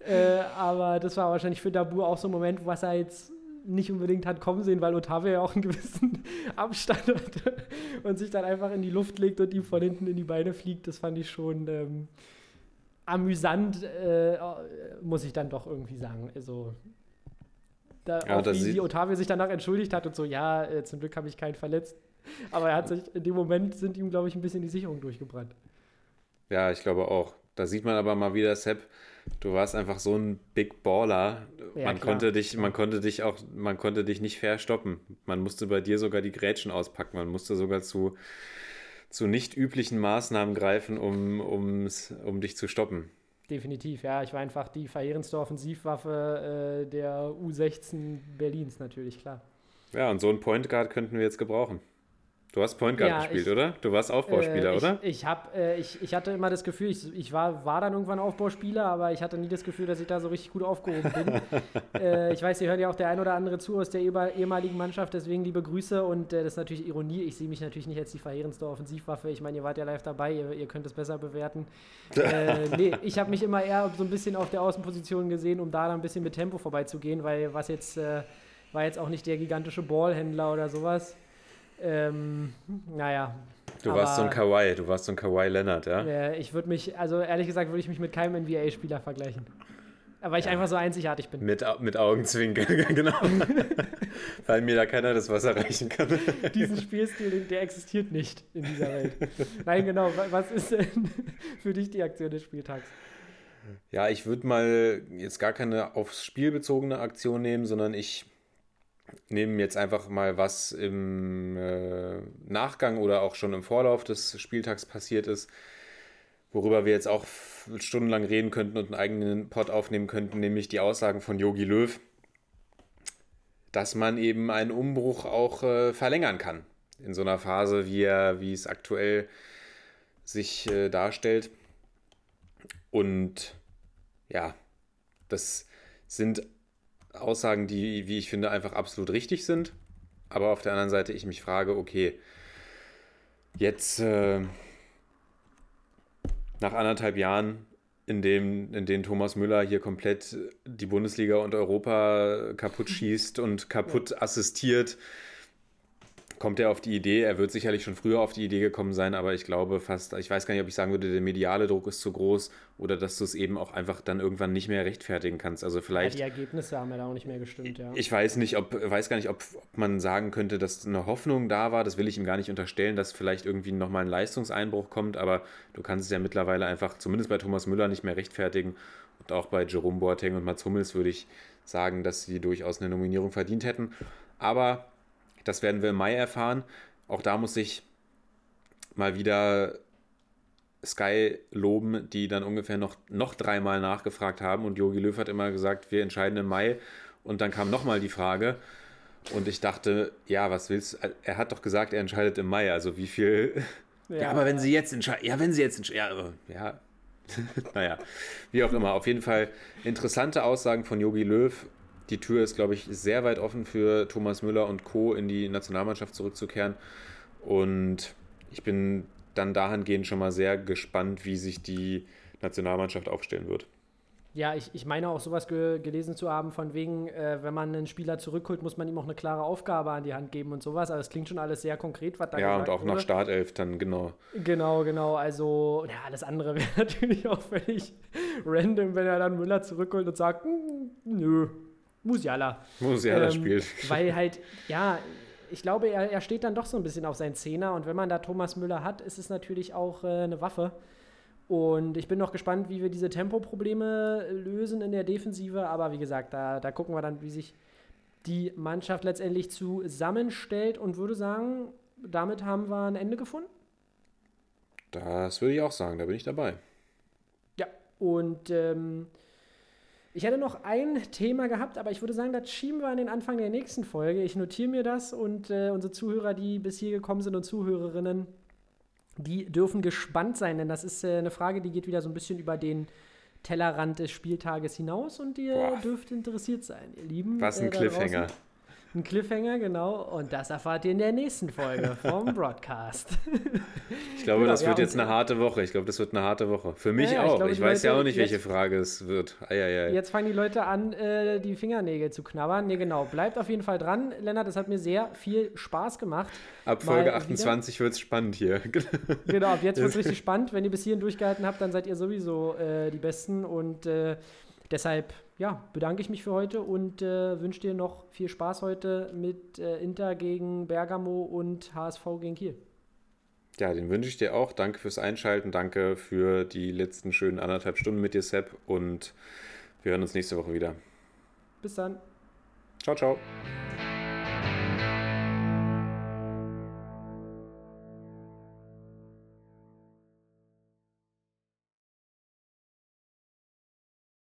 Äh, aber das war wahrscheinlich für Dabur auch so ein Moment, was er jetzt nicht unbedingt hat kommen sehen, weil Otavio ja auch einen gewissen Abstand hatte und sich dann einfach in die Luft legt und ihm von hinten in die Beine fliegt. Das fand ich schon ähm, amüsant, äh, muss ich dann doch irgendwie sagen. Also, da, Ja, auch wie, wie Otavio sich danach entschuldigt hat und so, ja, äh, zum Glück habe ich keinen verletzt. Aber er hat sich, in dem Moment sind ihm, glaube ich, ein bisschen die Sicherung durchgebrannt. Ja, ich glaube auch. Da sieht man aber mal wieder, Sepp, du warst einfach so ein Big Baller. Ja, man klar. konnte dich, man konnte dich auch, man konnte dich nicht verstoppen. Man musste bei dir sogar die Grätschen auspacken. Man musste sogar zu, zu nicht üblichen Maßnahmen greifen, um, um's, um dich zu stoppen. Definitiv, ja. Ich war einfach die verheerendste Offensivwaffe äh, der U16 Berlins, natürlich, klar. Ja, und so einen Point Guard könnten wir jetzt gebrauchen. Du hast Point Guard Ja, gespielt, ich- oder? Du warst Aufbauspieler, äh, ich, oder? Ich, hab, äh, ich, ich hatte immer das Gefühl, ich, ich war, war dann irgendwann Aufbauspieler, aber ich hatte nie das Gefühl, dass ich da so richtig gut aufgehoben bin. äh, ich weiß, ihr hört ja auch der ein oder andere zu aus der ehemaligen Mannschaft, deswegen liebe Grüße und äh, das ist natürlich Ironie. Ich sehe mich natürlich nicht als die verheerendste Offensivwaffe. Ich meine, ihr wart ja live dabei, ihr, ihr könnt es besser bewerten. äh, nee, ich habe mich immer eher so ein bisschen auf der Außenposition gesehen, um da dann ein bisschen mit Tempo vorbeizugehen, weil was jetzt äh, war jetzt auch nicht der gigantische Ballhändler oder sowas. Ähm, naja. Du warst so ein aber- Kawhi, du warst so ein Kawhi Leonard, ja? äh, ich würde mich, also ehrlich gesagt, würde ich mich mit keinem NBA-Spieler vergleichen. Weil ich einfach so einzigartig bin. Mit, mit Augenzwinkern, genau. Weil mir da keiner das Wasser reichen kann. Diesen Spielstil, der existiert nicht in dieser Welt. Nein, genau. wa- Was ist denn für dich die Aktion des Spieltags? Ja, ich würde mal jetzt gar keine aufs Spiel bezogene Aktion nehmen, sondern ich nehme jetzt einfach mal, was im äh, Nachgang oder auch schon im Vorlauf des Spieltags passiert ist, worüber wir jetzt auch stundenlang reden könnten und einen eigenen Pod aufnehmen könnten, nämlich die Aussagen von Yogi Löw, dass man eben einen Umbruch auch äh, verlängern kann in so einer Phase, wie, er, wie es aktuell sich äh, darstellt. Und ja, das sind Aussagen, die, wie ich finde, einfach absolut richtig sind. Aber auf der anderen Seite ich mich frage, okay, jetzt äh, nach anderthalb Jahren, in, dem, in denen Thomas Müller hier komplett die Bundesliga und Europa kaputt schießt und kaputt assistiert, kommt er auf die Idee, er wird sicherlich schon früher auf die Idee gekommen sein, aber ich glaube fast, ich weiß gar nicht, ob ich sagen würde, der mediale Druck ist zu groß oder dass du es eben auch einfach dann irgendwann nicht mehr rechtfertigen kannst. Also Ja, vielleicht, die Ergebnisse haben ja da auch nicht mehr gestimmt, ja. ich weiß nicht, ob, weiß gar nicht, ob, ob man sagen könnte, dass eine Hoffnung da war, das will ich ihm gar nicht unterstellen, dass vielleicht irgendwie nochmal ein Leistungseinbruch kommt, aber du kannst es ja mittlerweile einfach, zumindest bei Thomas Müller, nicht mehr rechtfertigen und auch bei Jerome Boateng und Mats Hummels würde ich sagen, dass sie durchaus eine Nominierung verdient hätten, aber das werden wir im Mai erfahren. Auch da muss ich mal wieder Sky loben, die dann ungefähr noch, noch dreimal nachgefragt haben. Und Jogi Löw hat immer gesagt, wir entscheiden im Mai. Und dann kam nochmal die Frage. Und ich dachte, ja, was willst du? Er hat doch gesagt, er entscheidet im Mai. Also wie viel. Ja, aber wenn sie jetzt entscheiden. Ja, wenn sie jetzt entscheiden. Ja, äh, ja. naja, wie auch immer. Auf jeden Fall interessante Aussagen von Jogi Löw. Die Tür ist, glaube ich, sehr weit offen für Thomas Müller und Co. in die Nationalmannschaft zurückzukehren. Und ich bin dann dahingehend schon mal sehr gespannt, wie sich die Nationalmannschaft aufstellen wird. Ja, ich, ich meine auch sowas ge gelesen zu haben, von wegen, äh, wenn man einen Spieler zurückholt, muss man ihm auch eine klare Aufgabe an die Hand geben und sowas. Also es klingt schon alles sehr konkret, was da Ja, und auch wurde. nach Startelf dann, genau. Genau, genau. Also, ja, alles andere wäre natürlich auch völlig random, wenn er dann Müller zurückholt und sagt, "Mm, nö, Musiala. Musiala Ähm, spielt. Weil halt, ja, ich glaube, er, er steht dann doch so ein bisschen auf seinen Zehner und wenn man da Thomas Müller hat, ist es natürlich auch äh, eine Waffe. Und ich bin noch gespannt, wie wir diese Tempoprobleme lösen in der Defensive. Aber wie gesagt, da, da gucken wir dann, wie sich die Mannschaft letztendlich zusammenstellt und würde sagen, damit haben wir ein Ende gefunden. Das würde ich auch sagen, da bin ich dabei. Ja, und ähm, ich hätte noch ein Thema gehabt, aber ich würde sagen, das schieben wir an den Anfang der nächsten Folge. Ich notiere mir das und äh, unsere Zuhörer, die bis hier gekommen sind und Zuhörerinnen, die dürfen gespannt sein, denn das ist äh, eine Frage, die geht wieder so ein bisschen über den Tellerrand des Spieltages hinaus und ihr Boah. dürft interessiert sein, ihr Lieben. Was ein äh, Cliffhanger. draußen. Ein Cliffhanger, genau. Und das erfahrt ihr in der nächsten Folge vom Broadcast. Ich glaube, Genau, das ja, wird jetzt und- eine harte Woche. Ich glaube, das wird eine harte Woche. Für mich Ja, ja, ich auch. glaube, ich weiß ja Leute auch nicht, welche jetzt- Frage es wird. Eieiei. Jetzt fangen die Leute an, äh, die Fingernägel zu knabbern. Nee, genau. Bleibt auf jeden Fall dran. Lennart, das hat mir sehr viel Spaß gemacht. Ab mal Folge wieder. 28 wird es spannend hier. Genau, ab jetzt wird es richtig spannend. Wenn ihr bis hierhin durchgehalten habt, dann seid ihr sowieso äh, die Besten. Und äh, deshalb, ja, bedanke ich mich für heute und äh, wünsche dir noch viel Spaß heute mit äh, Inter gegen Bergamo und HSV gegen Kiel. Ja, den wünsche ich dir auch. Danke fürs Einschalten. Danke für die letzten schönen anderthalb Stunden mit dir, Sepp. Und wir hören uns nächste Woche wieder. Bis dann. Ciao, ciao.